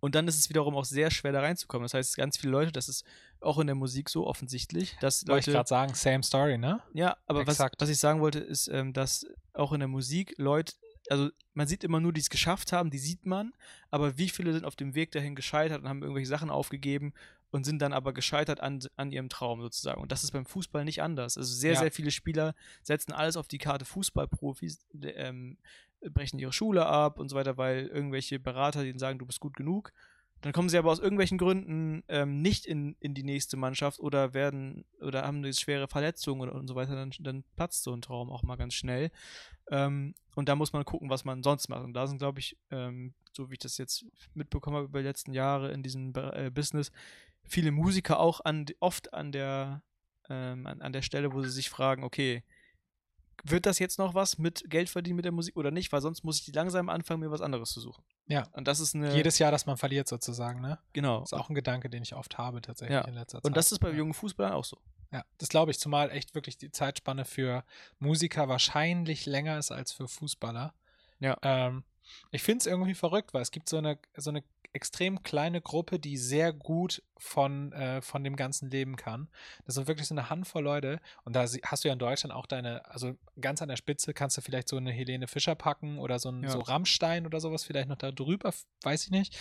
Und dann ist es wiederum auch sehr schwer da reinzukommen. Das heißt, ganz viele Leute, das ist auch in der Musik so offensichtlich, dass Leute. Wollte ich gerade sagen, same story, ne? Ja, aber was, was, ich sagen wollte, ist, ähm, dass auch in der Musik Leute, also man sieht immer nur, die es geschafft haben, die sieht man, aber wie viele sind auf dem Weg dahin gescheitert und haben irgendwelche Sachen aufgegeben und sind dann aber gescheitert an, an ihrem Traum sozusagen. Und das ist beim Fußball nicht anders. Also sehr, ja. sehr viele Spieler setzen alles auf die Karte Fußballprofis, ähm, brechen ihre Schule ab und so weiter, weil irgendwelche Berater denen sagen, du bist gut genug. Dann kommen sie aber aus irgendwelchen Gründen ähm, nicht in, in die nächste Mannschaft oder werden oder haben eine schwere Verletzung und, und so weiter, dann, dann platzt so ein Traum auch mal ganz schnell. Ähm, und da muss man gucken, was man sonst macht. Und da sind, glaube ich, ähm, so wie ich das jetzt mitbekommen habe über die letzten Jahre in diesem äh, Business, viele Musiker auch an, oft an der, ähm, an, an der Stelle, wo sie sich fragen, okay, wird das jetzt noch was mit Geld verdienen mit der Musik oder nicht? Weil sonst muss ich langsam anfangen, mir was anderes zu suchen. Ja. Und das ist eine. Jedes Jahr, dass man verliert, sozusagen, ne? Genau. Das ist auch ein Gedanke, den ich oft habe, tatsächlich ja. in letzter Zeit. Und das ist bei ja. jungen Fußballern auch so. Ja, das glaube ich, zumal echt wirklich die Zeitspanne für Musiker wahrscheinlich länger ist als für Fußballer. Ja. Ähm, ich finde es irgendwie verrückt, weil es gibt so eine, so eine extrem kleine Gruppe, die sehr gut von, äh, von dem Ganzen leben kann. Das sind wirklich so eine Handvoll Leute. Und da hast du ja in Deutschland auch deine, also ganz an der Spitze kannst du vielleicht so eine Helene Fischer packen oder so ein ja. so Rammstein oder sowas vielleicht noch da drüber, weiß ich nicht.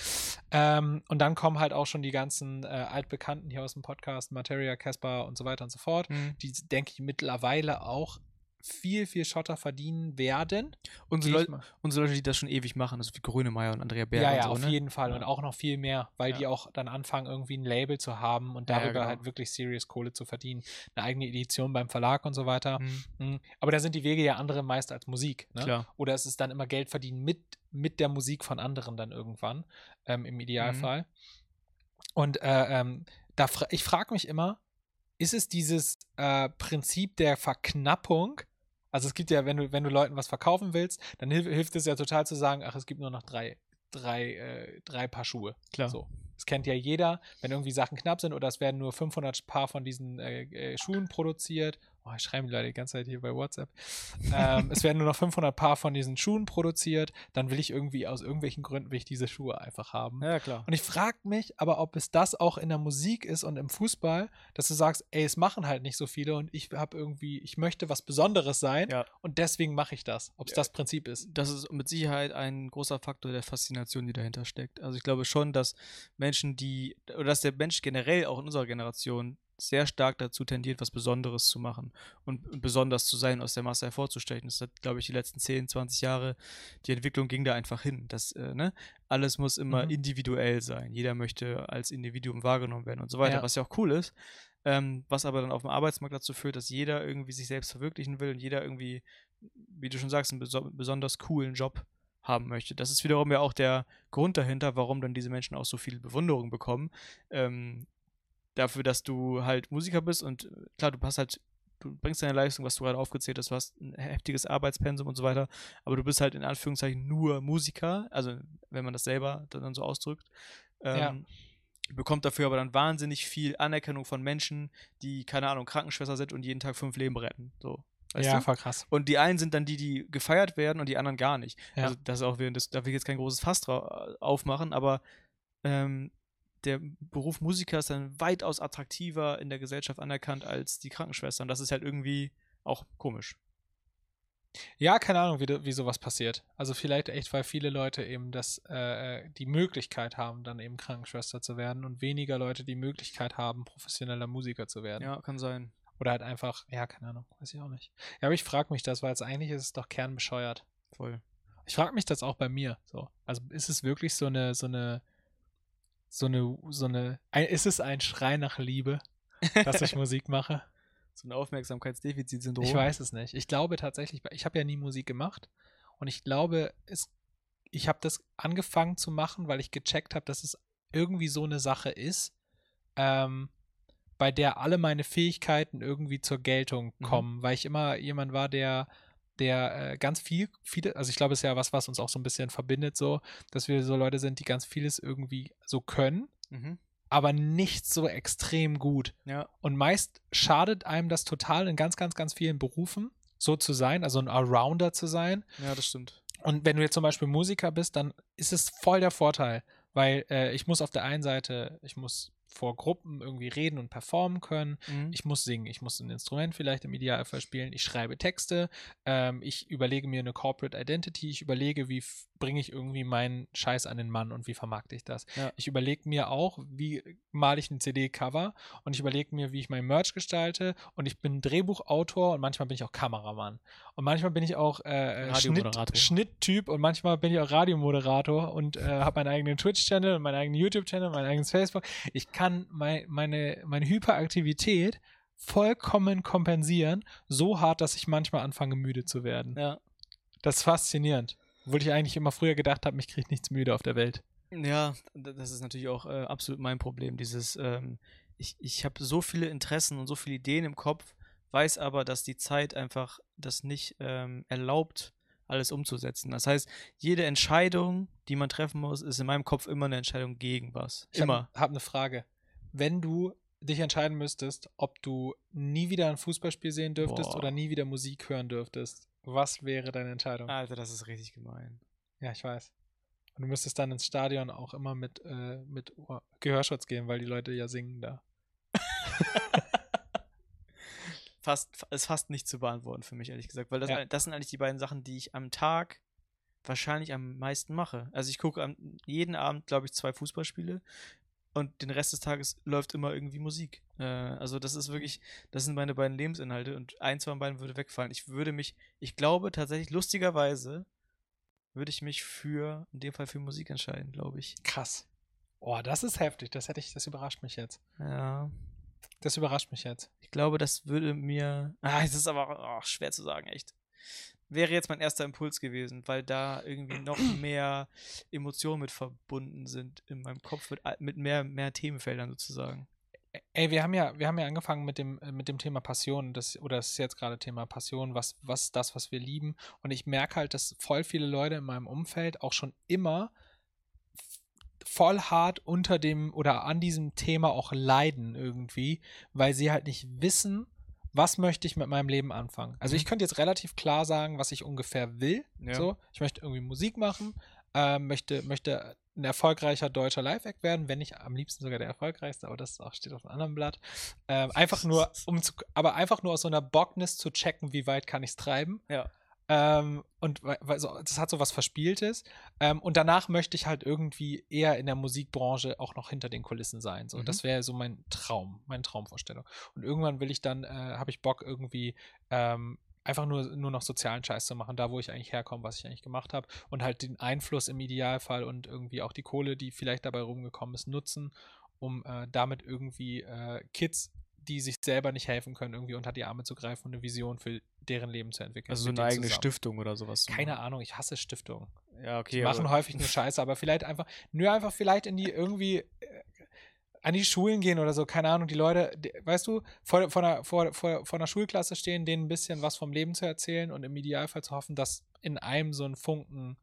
Ähm, und dann kommen halt auch schon die ganzen äh, Altbekannten hier aus dem Podcast, Materia, Casper und so weiter und so fort, mhm. die, denke ich, mittlerweile auch viel, viel Schotter verdienen werden. Unsere, Leute, unsere Leute, die das schon ewig machen, also wie Grönemeyer und Andrea Berg. Ja, ja, so, auf ne? jeden Fall. Ja. Und auch noch viel mehr, weil ja. die auch dann anfangen, irgendwie ein Label zu haben und darüber ja, genau. halt wirklich serious Kohle zu verdienen. Eine eigene Edition beim Verlag und so weiter. Mhm. mhm. Aber da sind die Wege ja andere meist als Musik. Ne? Klar. Oder es ist dann immer Geld verdienen mit, mit der Musik von anderen dann irgendwann, ähm, im Idealfall. Mhm. Und äh, ähm, da fra ich frage mich immer, ist es dieses äh, Prinzip der Verknappung, also es gibt ja, wenn du, wenn du Leuten was verkaufen willst, dann hilf, hilft es ja total zu sagen, ach, es gibt nur noch drei, drei, äh, drei Paar Schuhe. Klar. So. Das kennt ja jeder, wenn irgendwie Sachen knapp sind oder es werden nur 500 Paar von diesen äh, äh, Schuhen produziert. Oh, ich schreibe die Leute die ganze Zeit hier bei WhatsApp. ähm, es werden nur noch 500 Paar von diesen Schuhen produziert. Dann will ich irgendwie aus irgendwelchen Gründen will ich diese Schuhe einfach haben. Ja, klar. Und ich frage mich aber, ob es das auch in der Musik ist und im Fußball, dass du sagst, ey, es machen halt nicht so viele und ich habe irgendwie, ich möchte was Besonderes sein Ja. und deswegen mache ich das. Ob es Ja. das Prinzip ist. das ist mit Sicherheit ein großer Faktor der Faszination, die dahinter steckt. Also ich glaube schon, dass Menschen, die, oder dass der Mensch generell auch in unserer Generation sehr stark dazu tendiert, was Besonderes zu machen und besonders zu sein, aus der Masse hervorzustechen. Das hat, glaube ich, die letzten 10, 20 Jahre, die Entwicklung ging da einfach hin. Das, äh, ne? Alles muss immer Mhm. individuell sein. Jeder möchte als Individuum wahrgenommen werden und so weiter, Ja. was ja auch cool ist. Ähm, was aber dann auf dem Arbeitsmarkt dazu führt, dass jeder irgendwie sich selbst verwirklichen will und jeder irgendwie, wie du schon sagst, einen beso besonders coolen Job haben möchte. Das ist wiederum ja auch der Grund dahinter, warum dann diese Menschen auch so viel Bewunderung bekommen. Ähm, dafür, dass du halt Musiker bist und äh, klar, du hast halt, du bringst deine Leistung, was du gerade aufgezählt hast, du hast ein heftiges Arbeitspensum und so weiter, aber du bist halt in Anführungszeichen nur Musiker, also wenn man das selber dann so ausdrückt. Ja. Ähm, bekommt dafür aber dann wahnsinnig viel Anerkennung von Menschen, die, keine Ahnung, Krankenschwester sind und jeden Tag fünf Leben retten. So. Weißt ja, du? voll krass. Und die einen sind dann die, die gefeiert werden und die anderen gar nicht. Ja. Also das ist auch das, da will ich jetzt kein großes Fass drau- aufmachen, aber ähm, der Beruf Musiker ist dann weitaus attraktiver in der Gesellschaft anerkannt als die Krankenschwester. Und das ist halt irgendwie auch komisch. Ja, keine Ahnung, wie, wie sowas passiert. Also vielleicht echt, weil viele Leute eben das, äh, die Möglichkeit haben, dann eben Krankenschwester zu werden und weniger Leute die Möglichkeit haben, professioneller Musiker zu werden. Ja, kann sein. Oder halt einfach, ja, keine Ahnung, weiß ich auch nicht. Ja, aber ich frage mich das, weil es eigentlich ist es doch kernbescheuert. Voll. Ich frage mich das auch bei mir. So. Also ist es wirklich so eine, so eine, so eine, so eine, ein, ist es ein Schrei nach Liebe, dass ich Musik mache? So ein Aufmerksamkeitsdefizitsyndrom. Ich weiß es nicht. Ich glaube tatsächlich, ich habe ja nie Musik gemacht und ich glaube, es, ich habe das angefangen zu machen, weil ich gecheckt habe, dass es irgendwie so eine Sache ist, ähm, bei der alle meine Fähigkeiten irgendwie zur Geltung Mhm. kommen, weil ich immer jemand war, der der äh, ganz viel, viele, also ich glaube, es ist ja was, was uns auch so ein bisschen verbindet, so, dass wir so Leute sind, die ganz vieles irgendwie so können, Mhm. aber nicht so extrem gut. Ja. Und meist schadet einem das total in ganz, ganz, ganz vielen Berufen, so zu sein, also ein Allrounder zu sein. ja, das stimmt. Und wenn du jetzt zum Beispiel Musiker bist, dann ist es voll der Vorteil, weil äh, ich muss auf der einen Seite, ich muss vor Gruppen irgendwie reden und performen können. Mhm. Ich muss singen, ich muss ein Instrument vielleicht im Idealfall spielen, ich schreibe Texte, ähm, ich überlege mir eine Corporate Identity, ich überlege, wie bringe ich irgendwie meinen Scheiß an den Mann und wie vermarkte ich das. Ja. Ich überlege mir auch, wie male ich ein CD-Cover und ich überlege mir, wie ich mein Merch gestalte und ich bin Drehbuchautor und manchmal bin ich auch Kameramann und manchmal bin ich auch äh, äh, Schnitt. Schnitttyp und manchmal bin ich auch Radiomoderator und äh, habe meinen eigenen Twitch-Channel und meinen eigenen YouTube-Channel, mein eigenes Facebook. Ich kann mein, meine, meine Hyperaktivität vollkommen kompensieren, so hart, dass ich manchmal anfange, müde zu werden. Ja. Das ist faszinierend. Obwohl ich eigentlich immer früher gedacht habe, mich kriegt nichts müde auf der Welt. Ja, das ist natürlich auch äh, absolut mein Problem. Dieses, ähm, ich, ich habe so viele Interessen und so viele Ideen im Kopf, weiß aber, dass die Zeit einfach das nicht ähm, erlaubt, alles umzusetzen. Das heißt, jede Entscheidung, die man treffen muss, ist in meinem Kopf immer eine Entscheidung gegen was. Ich Immer. habe hab eine Frage. Wenn du dich entscheiden müsstest, ob du nie wieder ein Fußballspiel sehen dürftest Boah. oder nie wieder Musik hören dürftest, was wäre deine Entscheidung? Alter, das ist richtig gemein. Ja, ich weiß. Und du müsstest dann ins Stadion auch immer mit, äh, mit Ohr- Gehörschutz gehen, weil die Leute ja singen da. Fast, ist fast nicht zu beantworten für mich, ehrlich gesagt. Weil das, Ja. das sind eigentlich die beiden Sachen, die ich am Tag wahrscheinlich am meisten mache. Also ich gucke jeden Abend, glaube ich, zwei Fußballspiele und den Rest des Tages läuft immer irgendwie Musik. Äh, also das ist wirklich, das sind meine beiden Lebensinhalte und eins von beiden würde wegfallen. Ich würde mich, ich glaube tatsächlich, lustigerweise würde ich mich für, in dem Fall für Musik entscheiden, glaube ich. Krass. Oh, das ist heftig. Das hätte ich, das überrascht mich jetzt. Ja. Das überrascht mich jetzt. Ich glaube, das würde mir. Ah, es ist aber oh, schwer zu sagen, echt. Wäre jetzt mein erster Impuls gewesen, weil da irgendwie noch mehr Emotionen mit verbunden sind in meinem Kopf, mit, mit mehr, mehr Themenfeldern sozusagen. Ey, wir haben ja, wir haben ja angefangen mit dem, äh, mit dem Thema Passion, das, oder es ist jetzt gerade Thema Passion, was, was ist das, was wir lieben. Und ich merke halt, dass voll viele Leute in meinem Umfeld auch schon immer voll hart unter dem oder an diesem Thema auch leiden irgendwie, weil sie halt nicht wissen, was möchte ich mit meinem Leben anfangen. Also ich Mhm. könnte jetzt relativ klar sagen, was ich ungefähr will. Ja. So, ich möchte irgendwie Musik machen, ähm, möchte, möchte ein erfolgreicher deutscher Live-Act werden, wenn nicht am liebsten sogar der erfolgreichste, aber das auch, steht auf einem anderen Blatt. Ähm, einfach nur, um zu, aber einfach nur aus so einer Bockness zu checken, wie weit kann ich es treiben. Ja. Ähm, und weil, weil so, das hat so was Verspieltes. Ähm, und danach möchte ich halt irgendwie eher in der Musikbranche auch noch hinter den Kulissen sein. So, Mhm. das wäre so mein Traum, meine Traumvorstellung. Und irgendwann will ich dann, äh, habe ich Bock irgendwie ähm, einfach nur, nur noch sozialen Scheiß zu machen, da wo ich eigentlich herkomme, was ich eigentlich gemacht habe und halt den Einfluss im Idealfall und irgendwie auch die Kohle, die vielleicht dabei rumgekommen ist, nutzen, um äh, damit irgendwie äh, Kids, die sich selber nicht helfen können, irgendwie unter die Arme zu greifen und eine Vision für deren Leben zu entwickeln. Also so eine eigene zusammen. Stiftung oder sowas. zu Keine machen. Ahnung, ich hasse Stiftungen. Ja, okay. Die machen häufig nur Scheiße, aber vielleicht einfach, nur einfach vielleicht in die irgendwie äh, an die Schulen gehen oder so, keine Ahnung, die Leute, die, weißt du, vor, vor, einer, vor, vor, vor einer Schulklasse stehen, denen ein bisschen was vom Leben zu erzählen und im Idealfall zu hoffen, dass in einem so ein Funken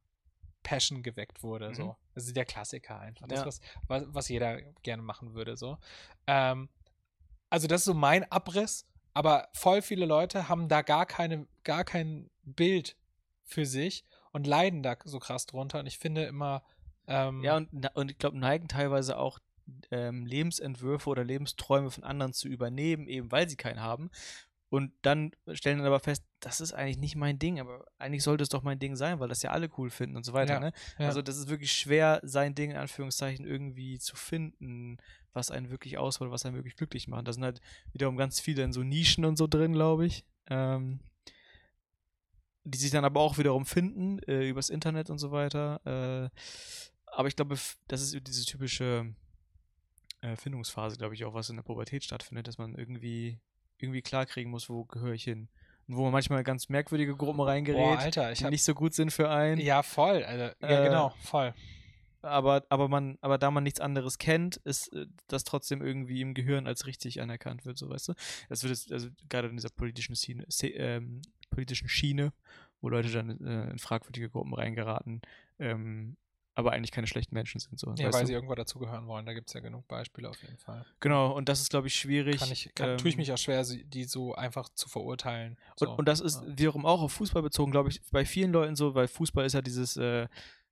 Passion geweckt wurde. Mhm. So. Das ist der Klassiker einfach. Das, was, was, was jeder gerne machen würde. So. Ähm, also, das ist so mein Abriss, aber voll viele Leute haben da gar, keine, gar kein Bild für sich und leiden da so krass drunter. Und ich finde immer. Ähm, Ja, und, und ich glaube, neigen teilweise auch ähm, Lebensentwürfe oder Lebensträume von anderen zu übernehmen, eben weil sie keinen haben. Und dann stellen dann aber fest, das ist eigentlich nicht mein Ding, aber eigentlich sollte es doch mein Ding sein, weil das ja alle cool finden und so weiter. Ja, ne? ja. Also das ist wirklich schwer, sein Ding in Anführungszeichen irgendwie zu finden, was einen wirklich ausholt, was einen wirklich glücklich macht. Da sind halt wiederum ganz viele in so Nischen und so drin, glaube ich. Ähm, die sich dann aber auch wiederum finden, äh, übers Internet und so weiter. Äh, aber ich glaube, das ist diese typische äh, Findungsphase, glaube ich, auch, was in der Pubertät stattfindet, dass man irgendwie, irgendwie klarkriegen muss, wo gehöre ich hin. Und wo man manchmal ganz merkwürdige Gruppen reingerät, Boah, Alter, ich die hab, nicht so gut sind für einen. Ja, voll. Also, ja, Äh, genau, voll. Aber, aber man, aber da man nichts anderes kennt, ist äh, das trotzdem irgendwie im Gehirn als richtig anerkannt wird, so weißt du. Das wird jetzt, also gerade in dieser politischen Schiene, ähm, politischen Schiene, wo Leute dann äh, in fragwürdige Gruppen reingeraten, ähm, aber eigentlich keine schlechten Menschen sind, so. Ja, weil du? sie irgendwo dazugehören wollen. Da gibt es ja genug Beispiele auf jeden Fall. Genau, und das ist, glaube ich, schwierig. Kann ich, kann, tue ich ähm, mich auch schwer, die so einfach zu verurteilen. Und, So. und das ist ja. wiederum auch auf Fußball bezogen, glaube ich, bei vielen Leuten so, weil Fußball ist ja dieses, äh,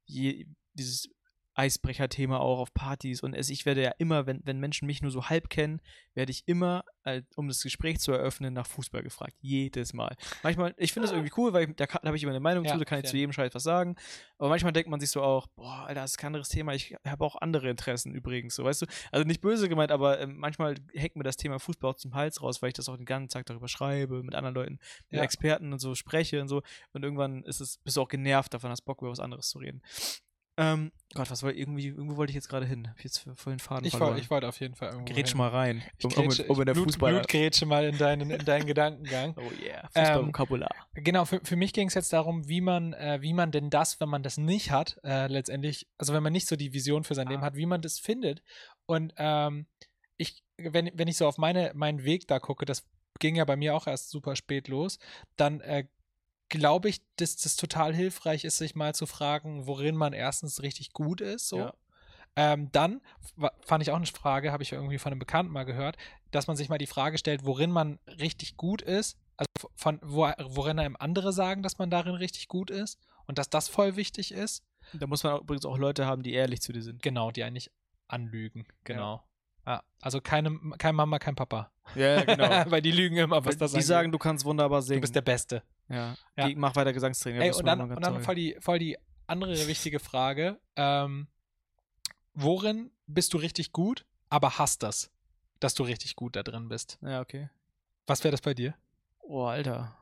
je, dieses Eisbrecher-Thema auch auf Partys und es, ich werde ja immer, wenn, wenn Menschen mich nur so halb kennen, werde ich immer, äh, um das Gespräch zu eröffnen, nach Fußball gefragt. Jedes Mal. Manchmal, ich finde das irgendwie cool, weil ich, da, da habe ich immer eine Meinung Ja, zu, da kann ich zu jedem Scheiß was sagen. Aber manchmal denkt man sich so auch, boah, Alter, das ist kein anderes Thema, ich habe auch andere Interessen übrigens, so weißt du. Also nicht böse gemeint, aber ähm, manchmal hängt mir das Thema Fußball auch zum Hals raus, weil ich das auch den ganzen Tag darüber schreibe, mit anderen Leuten mit Ja. Experten und so spreche und so. Und irgendwann ist es, bist du auch genervt davon, hast Bock über was anderes zu reden. Ähm, Gott, was war irgendwie, irgendwo wollte ich jetzt gerade hin. Hab ich jetzt den Faden ich verloren. wollte ich wollte auf jeden Fall irgendwo. Grätsch hin. mal rein. Ich Um, grätsche, um, um in der Blut, Fußball. Blutgrätsche mal in deinen, in deinen Gedankengang. Oh yeah, Ähm, Fußballvokabular. Genau, für, für mich ging es jetzt darum, wie man, äh, wie man denn das, wenn man das nicht hat, äh, letztendlich, also wenn man nicht so die Vision für sein Leben Ah. hat, wie man das findet. Und ähm, ich, wenn, wenn ich so auf meine, meinen Weg da gucke, das ging ja bei mir auch erst super spät los, dann äh, glaube ich, dass das total hilfreich ist, sich mal zu fragen, worin man erstens richtig gut ist. So. Ja. Ähm, dann fand ich auch eine Frage, habe ich irgendwie von einem Bekannten mal gehört, dass man sich mal die Frage stellt, worin man richtig gut ist. Also von wo, worin einem andere sagen, dass man darin richtig gut ist und dass das voll wichtig ist. Da muss man übrigens auch Leute haben, die ehrlich zu dir sind. Genau, die einen nicht anlügen. Genau. Ja. also keine, kein Mama, kein Papa. Ja, genau. Weil die lügen immer, was das die angeht. sagen, du kannst wunderbar singen. du bist der Beste. Ja. Ja. Geh, mach weiter Gesangstraining. da Ey, und dann, und dann voll, die, voll die andere wichtige Frage. Ähm, worin bist du richtig gut, aber hast das, dass du richtig gut da drin bist? Ja, okay. Was wäre das bei dir? Oh, Alter.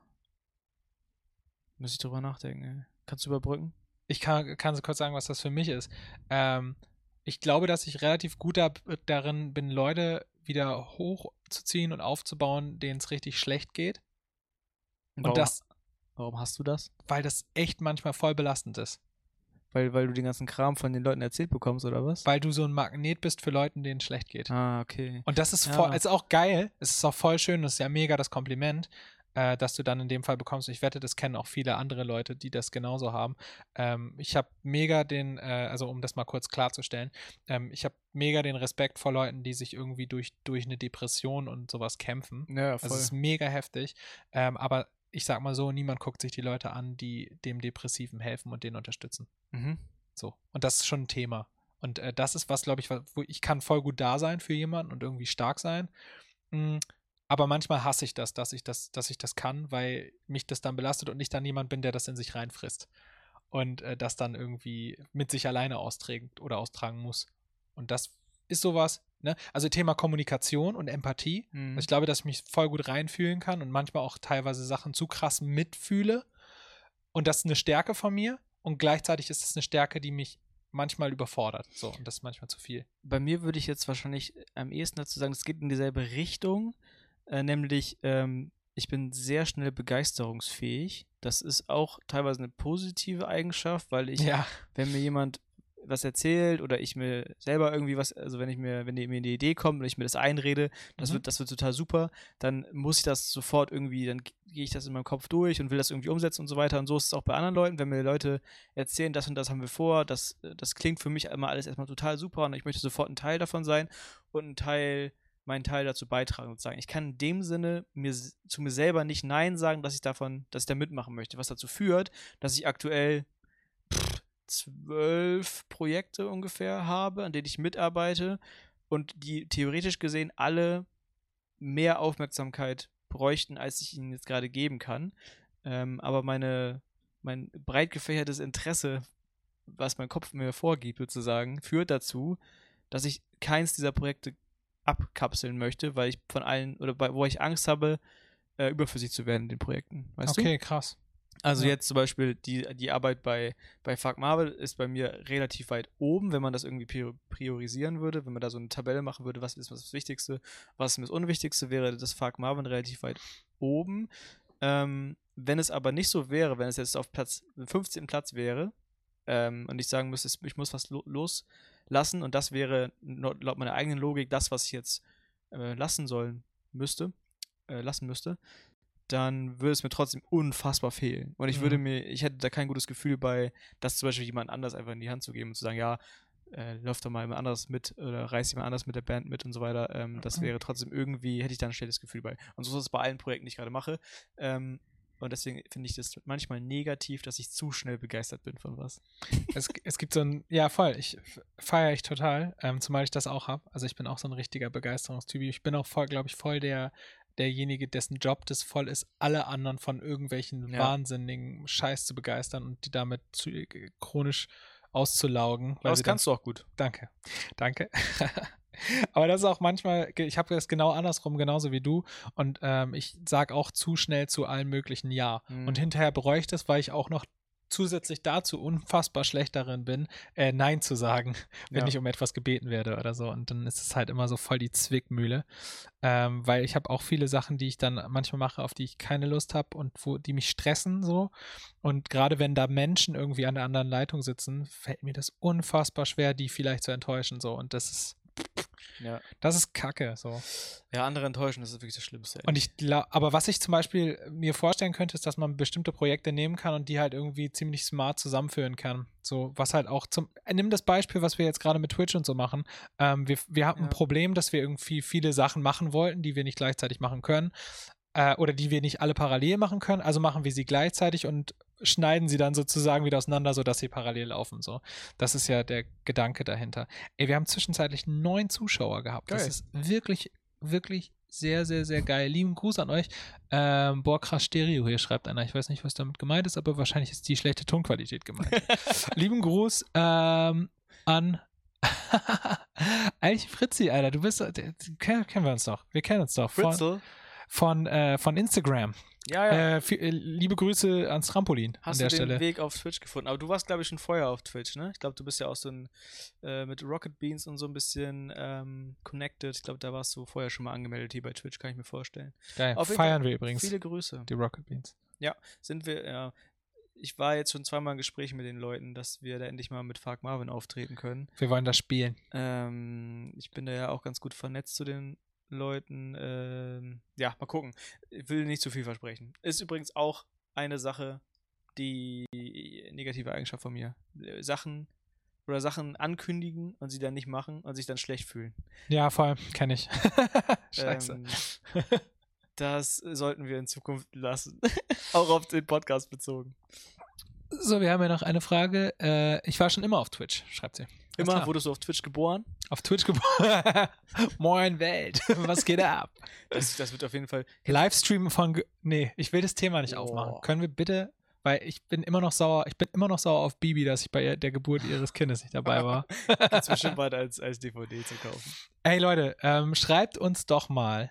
Muss ich drüber nachdenken, ey. Kannst du überbrücken? Ich kann, kann so kurz sagen, was das für mich ist. Ähm, ich glaube, dass ich relativ gut da, darin bin, Leute wieder hochzuziehen und aufzubauen, denen es richtig schlecht geht. Und Warum, das, warum hast du das? weil das echt manchmal voll belastend ist. Weil, weil du den ganzen Kram von den Leuten erzählt bekommst, oder was? Weil du so ein Magnet bist für Leute, denen es schlecht geht. ah, okay. Und das ist Ja. voll, ist auch geil. Es ist auch voll schön. Das ist ja mega das Kompliment. äh, das du dann in dem Fall bekommst. Ich wette, das kennen auch viele andere Leute, die das genauso haben. Ähm, ich habe mega den, äh, also um das mal kurz klarzustellen, ähm, ich habe mega den Respekt vor Leuten, die sich irgendwie durch, durch eine Depression und sowas kämpfen. Ja, Also es ist mega heftig. Ähm, aber ich sag mal so, niemand guckt sich die Leute an, die dem Depressiven helfen und den unterstützen. Mhm. So. Und das ist schon ein Thema. Und äh, das ist was, glaube ich, wo ich kann voll gut da sein für jemanden und irgendwie stark sein. Mm, aber manchmal hasse ich das, dass ich das, dass ich das kann, weil mich das dann belastet und ich dann jemand bin, der das in sich reinfrisst. Und äh, das dann irgendwie mit sich alleine austrägt oder austragen muss. Und das ist sowas, ne? Also Thema Kommunikation und Empathie. Mhm. Also ich glaube, dass ich mich voll gut reinfühlen kann und manchmal auch teilweise Sachen zu krass mitfühle. Und das ist eine Stärke von mir. Und gleichzeitig ist es eine Stärke, die mich manchmal überfordert. So, und das ist manchmal zu viel. Bei mir würde ich jetzt wahrscheinlich am ehesten dazu sagen, es geht in dieselbe Richtung, äh, nämlich ähm, ich bin sehr schnell begeisterungsfähig. Das ist auch teilweise eine positive Eigenschaft, weil ich, ja. wenn mir jemand was erzählt oder ich mir selber irgendwie was, also wenn ich mir, wenn mir eine Idee kommt und ich mir das einrede, das Mhm. wird, das wird total super, dann muss ich das sofort irgendwie, dann gehe ich das in meinem Kopf durch und will das irgendwie umsetzen und so weiter. Und so ist es auch bei anderen Leuten, wenn mir Leute erzählen, das und das haben wir vor, das, äh, das klingt für mich immer alles erstmal total super und ich möchte sofort ein Teil davon sein und ein Teil, meinen Teil dazu beitragen sozusagen. Ich kann in dem Sinne mir zu mir selber nicht Nein sagen, dass ich davon, dass ich da mitmachen möchte, was dazu führt, dass ich aktuell pff, zwölf Projekte ungefähr habe, an denen ich mitarbeite und die theoretisch gesehen alle mehr Aufmerksamkeit bräuchten, als ich ihnen jetzt gerade geben kann. Ähm, aber meine, mein breit gefächertes Interesse, was mein Kopf mir vorgibt, sozusagen, führt dazu, dass ich keins dieser Projekte abkapseln möchte, weil ich von allen, oder bei, wo ich Angst habe, äh, überflüssig zu werden in den Projekten. Weißt du? okay, krass. Also Ja. jetzt zum Beispiel die, die Arbeit bei, bei Fuck Marvel ist bei mir relativ weit oben, wenn man das irgendwie prior- priorisieren würde, wenn man da so eine Tabelle machen würde, was ist das Wichtigste, was ist das Unwichtigste, wäre das Fuck Marvel relativ weit oben. Ähm, wenn es aber nicht so wäre, wenn es jetzt auf Platz 15. Platz wäre ähm, und ich sagen müsste, ich muss was lo loslassen und das wäre laut meiner eigenen Logik das, was ich jetzt äh, lassen sollen müsste, äh, lassen müsste, dann würde es mir trotzdem unfassbar fehlen. Und ich würde Mhm. mir, ich hätte da kein gutes Gefühl bei, das zum Beispiel jemand anders einfach in die Hand zu geben und zu sagen, ja, äh, läuft doch mal jemand anders mit oder reißt jemand anders mit der Band mit und so weiter. Ähm, das Mhm. wäre trotzdem irgendwie, hätte ich da ein schlechtes Gefühl bei. Und so ist es bei allen Projekten, die ich gerade mache. Ähm, und deswegen finde ich das manchmal negativ, dass ich zu schnell begeistert bin von was. es, es gibt so ein, ja voll, ich feiere ich total, ähm, zumal ich das auch habe. Also ich bin auch so ein richtiger Begeisterungstyp. Ich bin auch voll, glaube ich, voll der, derjenige, dessen Job das voll ist, alle anderen von irgendwelchen Ja. wahnsinnigen Scheiß zu begeistern und die damit zu, äh, chronisch auszulaugen. Aber das sie dann- kannst du auch gut. Danke, danke. Aber das ist auch manchmal, ich habe das genau andersrum, genauso wie du. Und ähm, ich sage auch zu schnell zu allen möglichen Ja. Mhm. Und hinterher bereue ich das, weil ich auch noch zusätzlich dazu unfassbar schlecht darin bin, äh, Nein zu sagen, wenn Ja. ich um etwas gebeten werde oder so. Und dann ist es halt immer so voll die Zwickmühle. Ähm, weil ich habe auch viele Sachen, die ich dann manchmal mache, auf die ich keine Lust habe und wo die mich stressen so. Und gerade wenn da Menschen irgendwie an der anderen Leitung sitzen, fällt mir das unfassbar schwer, die vielleicht zu enttäuschen so. Und das ist, Ja. das ist Kacke so. ja, andere enttäuschen, das ist wirklich das Schlimmste. ey. Und ich glaube, aber was ich zum Beispiel mir vorstellen könnte, ist, dass man bestimmte Projekte nehmen kann und die halt irgendwie ziemlich smart zusammenführen kann. So, was halt auch zum. Äh, nimm das Beispiel, was wir jetzt gerade mit Twitch und so machen. Ähm, wir, wir hatten Ja. ein Problem, dass wir irgendwie viele Sachen machen wollten, die wir nicht gleichzeitig machen können. Äh, oder die wir nicht alle parallel machen können. Also machen wir sie gleichzeitig und schneiden sie dann sozusagen wieder auseinander, sodass sie parallel laufen. So. Das ist ja der Gedanke dahinter. Ey, wir haben zwischenzeitlich neun Zuschauer gehabt. Das Geil. ist wirklich, wirklich sehr, sehr, sehr geil. Lieben Gruß an euch. Ähm, boah, krass Stereo hier schreibt einer. Ich weiß nicht, was damit gemeint ist, aber wahrscheinlich ist die schlechte Tonqualität gemeint. Lieben Gruß ähm, an eigentlich Fritzi, Alter. Du bist, der- kennen, wir uns doch. Wir kennen uns doch. Von, Fritzel? von, äh, von Instagram. Ja, ja. Äh, viel- äh, liebe Grüße ans Trampolin Hast an du der den Stelle. Weg auf Twitch gefunden? Aber du warst, glaube ich, schon vorher auf Twitch, ne? Ich glaube, du bist ja auch so ein äh, mit Rocket Beans und so ein bisschen ähm, connected. Ich glaube, da warst du vorher schon mal angemeldet hier bei Twitch, kann ich mir vorstellen. Geil. Auf Feiern wir übrigens Viele Grüße. die Rocket Beans. Sind wir, ja. Ich war jetzt schon zweimal im Gespräch mit den Leuten, dass wir da endlich mal mit Fark Marvin auftreten können. Wir wollen das spielen. Ähm, ich bin da ja auch ganz gut vernetzt zu den Leuten, ähm, ja, mal gucken. Ich will nicht zu viel versprechen. Ist übrigens auch eine Sache, die negative Eigenschaft von mir. Äh, Sachen oder Sachen ankündigen und sie dann nicht machen und sich dann schlecht fühlen. Ja, voll, kenne ich. Scheiße. Ähm, das sollten wir in Zukunft lassen. auch auf den Podcast bezogen. so, wir haben ja noch eine Frage. Äh, ich war schon immer auf Twitch, schreibt sie. Immer wurdest du auf Twitch geboren. Auf Twitch geboren. Moin Welt. Was geht ab? Das, das wird auf jeden Fall. Livestream von. Ge nee, ich will das Thema nicht aufmachen. Boah. Können wir bitte. Weil ich bin immer noch sauer, ich bin immer noch sauer auf Bibi, dass ich bei ihr- der Geburt ihres Kindes nicht dabei war. Inzwischen bald als, als DVD zu kaufen. Ey Leute, ähm, schreibt uns doch mal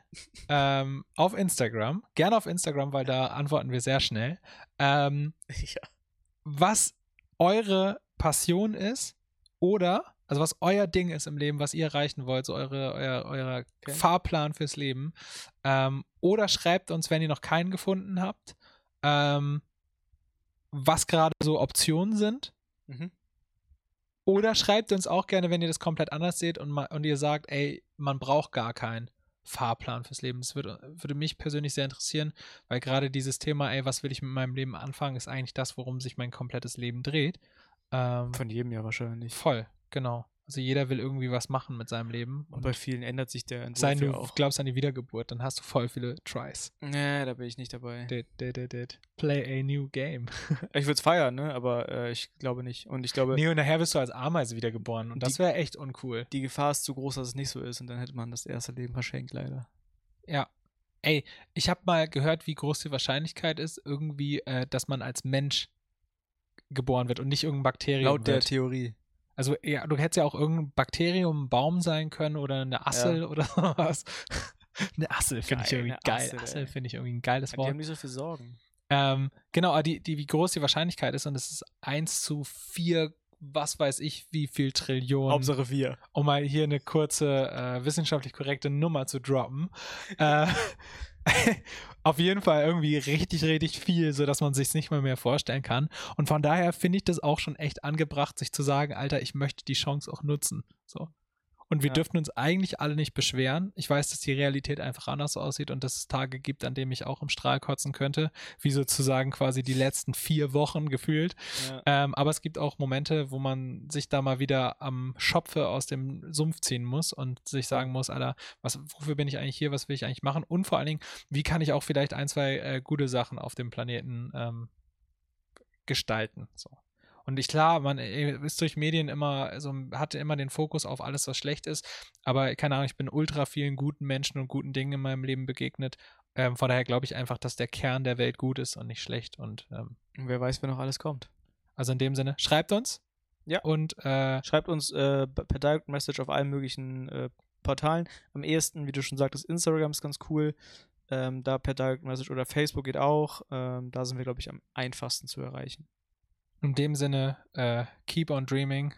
ähm, auf Instagram, gerne auf Instagram, weil da antworten wir sehr schnell, ähm, ja. was eure Passion ist oder, also was euer Ding ist im Leben, was ihr erreichen wollt, so eure, euer, euer Okay. Fahrplan fürs Leben. Ähm, oder schreibt uns, wenn ihr noch keinen gefunden habt, ähm, was gerade so Optionen sind. Mhm. Oder schreibt uns auch gerne, wenn ihr das komplett anders seht und, und ihr sagt, ey, man braucht gar keinen Fahrplan fürs Leben. Das würde, würde mich persönlich sehr interessieren, weil gerade dieses Thema, ey, was will ich mit meinem Leben anfangen, ist eigentlich das, worum sich mein komplettes Leben dreht. Ähm, Von jedem ja wahrscheinlich. voll, genau. Also jeder will irgendwie was machen mit seinem Leben. Und bei vielen ändert sich der Entwurf sei ja du auch. glaubst an die Wiedergeburt, dann hast du voll viele Tries. Nee, da bin ich nicht dabei. Did, did, did, did. Play a new game. Ich würde es feiern, ne? Aber äh, ich glaube nicht. Und ich glaube, Nee, und nachher wirst du als Ameise wiedergeboren und das wäre echt uncool. die Gefahr ist zu groß, dass es nicht so ist. Und dann hätte man das erste Leben verschenkt, leider. Ja. Ey, ich habe mal gehört, wie groß die Wahrscheinlichkeit ist, irgendwie, äh, dass man als Mensch geboren wird und nicht irgendein Bakterium Laut der wird. Theorie. Also ja, du hättest ja auch irgendein Bakterium, ein Baum sein können oder eine Assel oder sowas. eine Assel finde ich irgendwie geil. Assel, Assel finde ich irgendwie ein geiles Die Wort. haben nicht so viel Sorgen. Ähm, genau, aber die, die, wie groß die Wahrscheinlichkeit ist und es ist 1 zu 4, was weiß ich, wie viel Trillionen Hauptsache wir. um mal hier eine kurze äh, wissenschaftlich korrekte Nummer zu droppen. äh, auf jeden Fall irgendwie richtig, richtig viel, sodass man sich nicht mal mehr vorstellen kann. Und von daher finde ich das auch schon echt angebracht, sich zu sagen, Alter, ich möchte die Chance auch nutzen. So. Und wir Ja. dürfen uns eigentlich alle nicht beschweren. Ich weiß, dass die Realität einfach anders aussieht und dass es Tage gibt, an denen ich auch im Strahl kotzen könnte, wie sozusagen quasi die letzten vier Wochen gefühlt. Ja. Ähm, aber es gibt auch Momente, wo man sich da mal wieder am Schopfe aus dem Sumpf ziehen muss und sich sagen muss, Alter, was, wofür bin ich eigentlich hier, was will ich eigentlich machen? Und vor allen Dingen, wie kann ich auch vielleicht ein, zwei äh, gute Sachen auf dem Planeten ähm, gestalten? So. Und ich klar, man äh, ist durch Medien immer, also hatte immer den Fokus auf alles, was schlecht ist. Aber keine Ahnung, ich bin ultra vielen guten Menschen und guten Dingen in meinem Leben begegnet. Ähm, von daher glaube ich einfach, dass der Kern der Welt gut ist und nicht schlecht. Und ähm, wer weiß, wer noch alles kommt. also in dem Sinne, schreibt uns. Ja. Und äh, Schreibt uns äh, per Direct Message auf allen möglichen äh, Portalen. Am ehesten, wie du schon sagtest, Instagram ist ganz cool. Ähm, da per Direct Message oder Facebook geht auch. Ähm, da sind wir, glaube ich, am einfachsten zu erreichen. In dem Sinne, äh, keep on dreaming.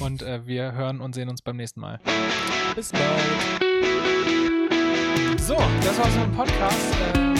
Und äh, wir hören und sehen uns beim nächsten Mal. Bis bald. So, das war's mit dem Podcast. Äh,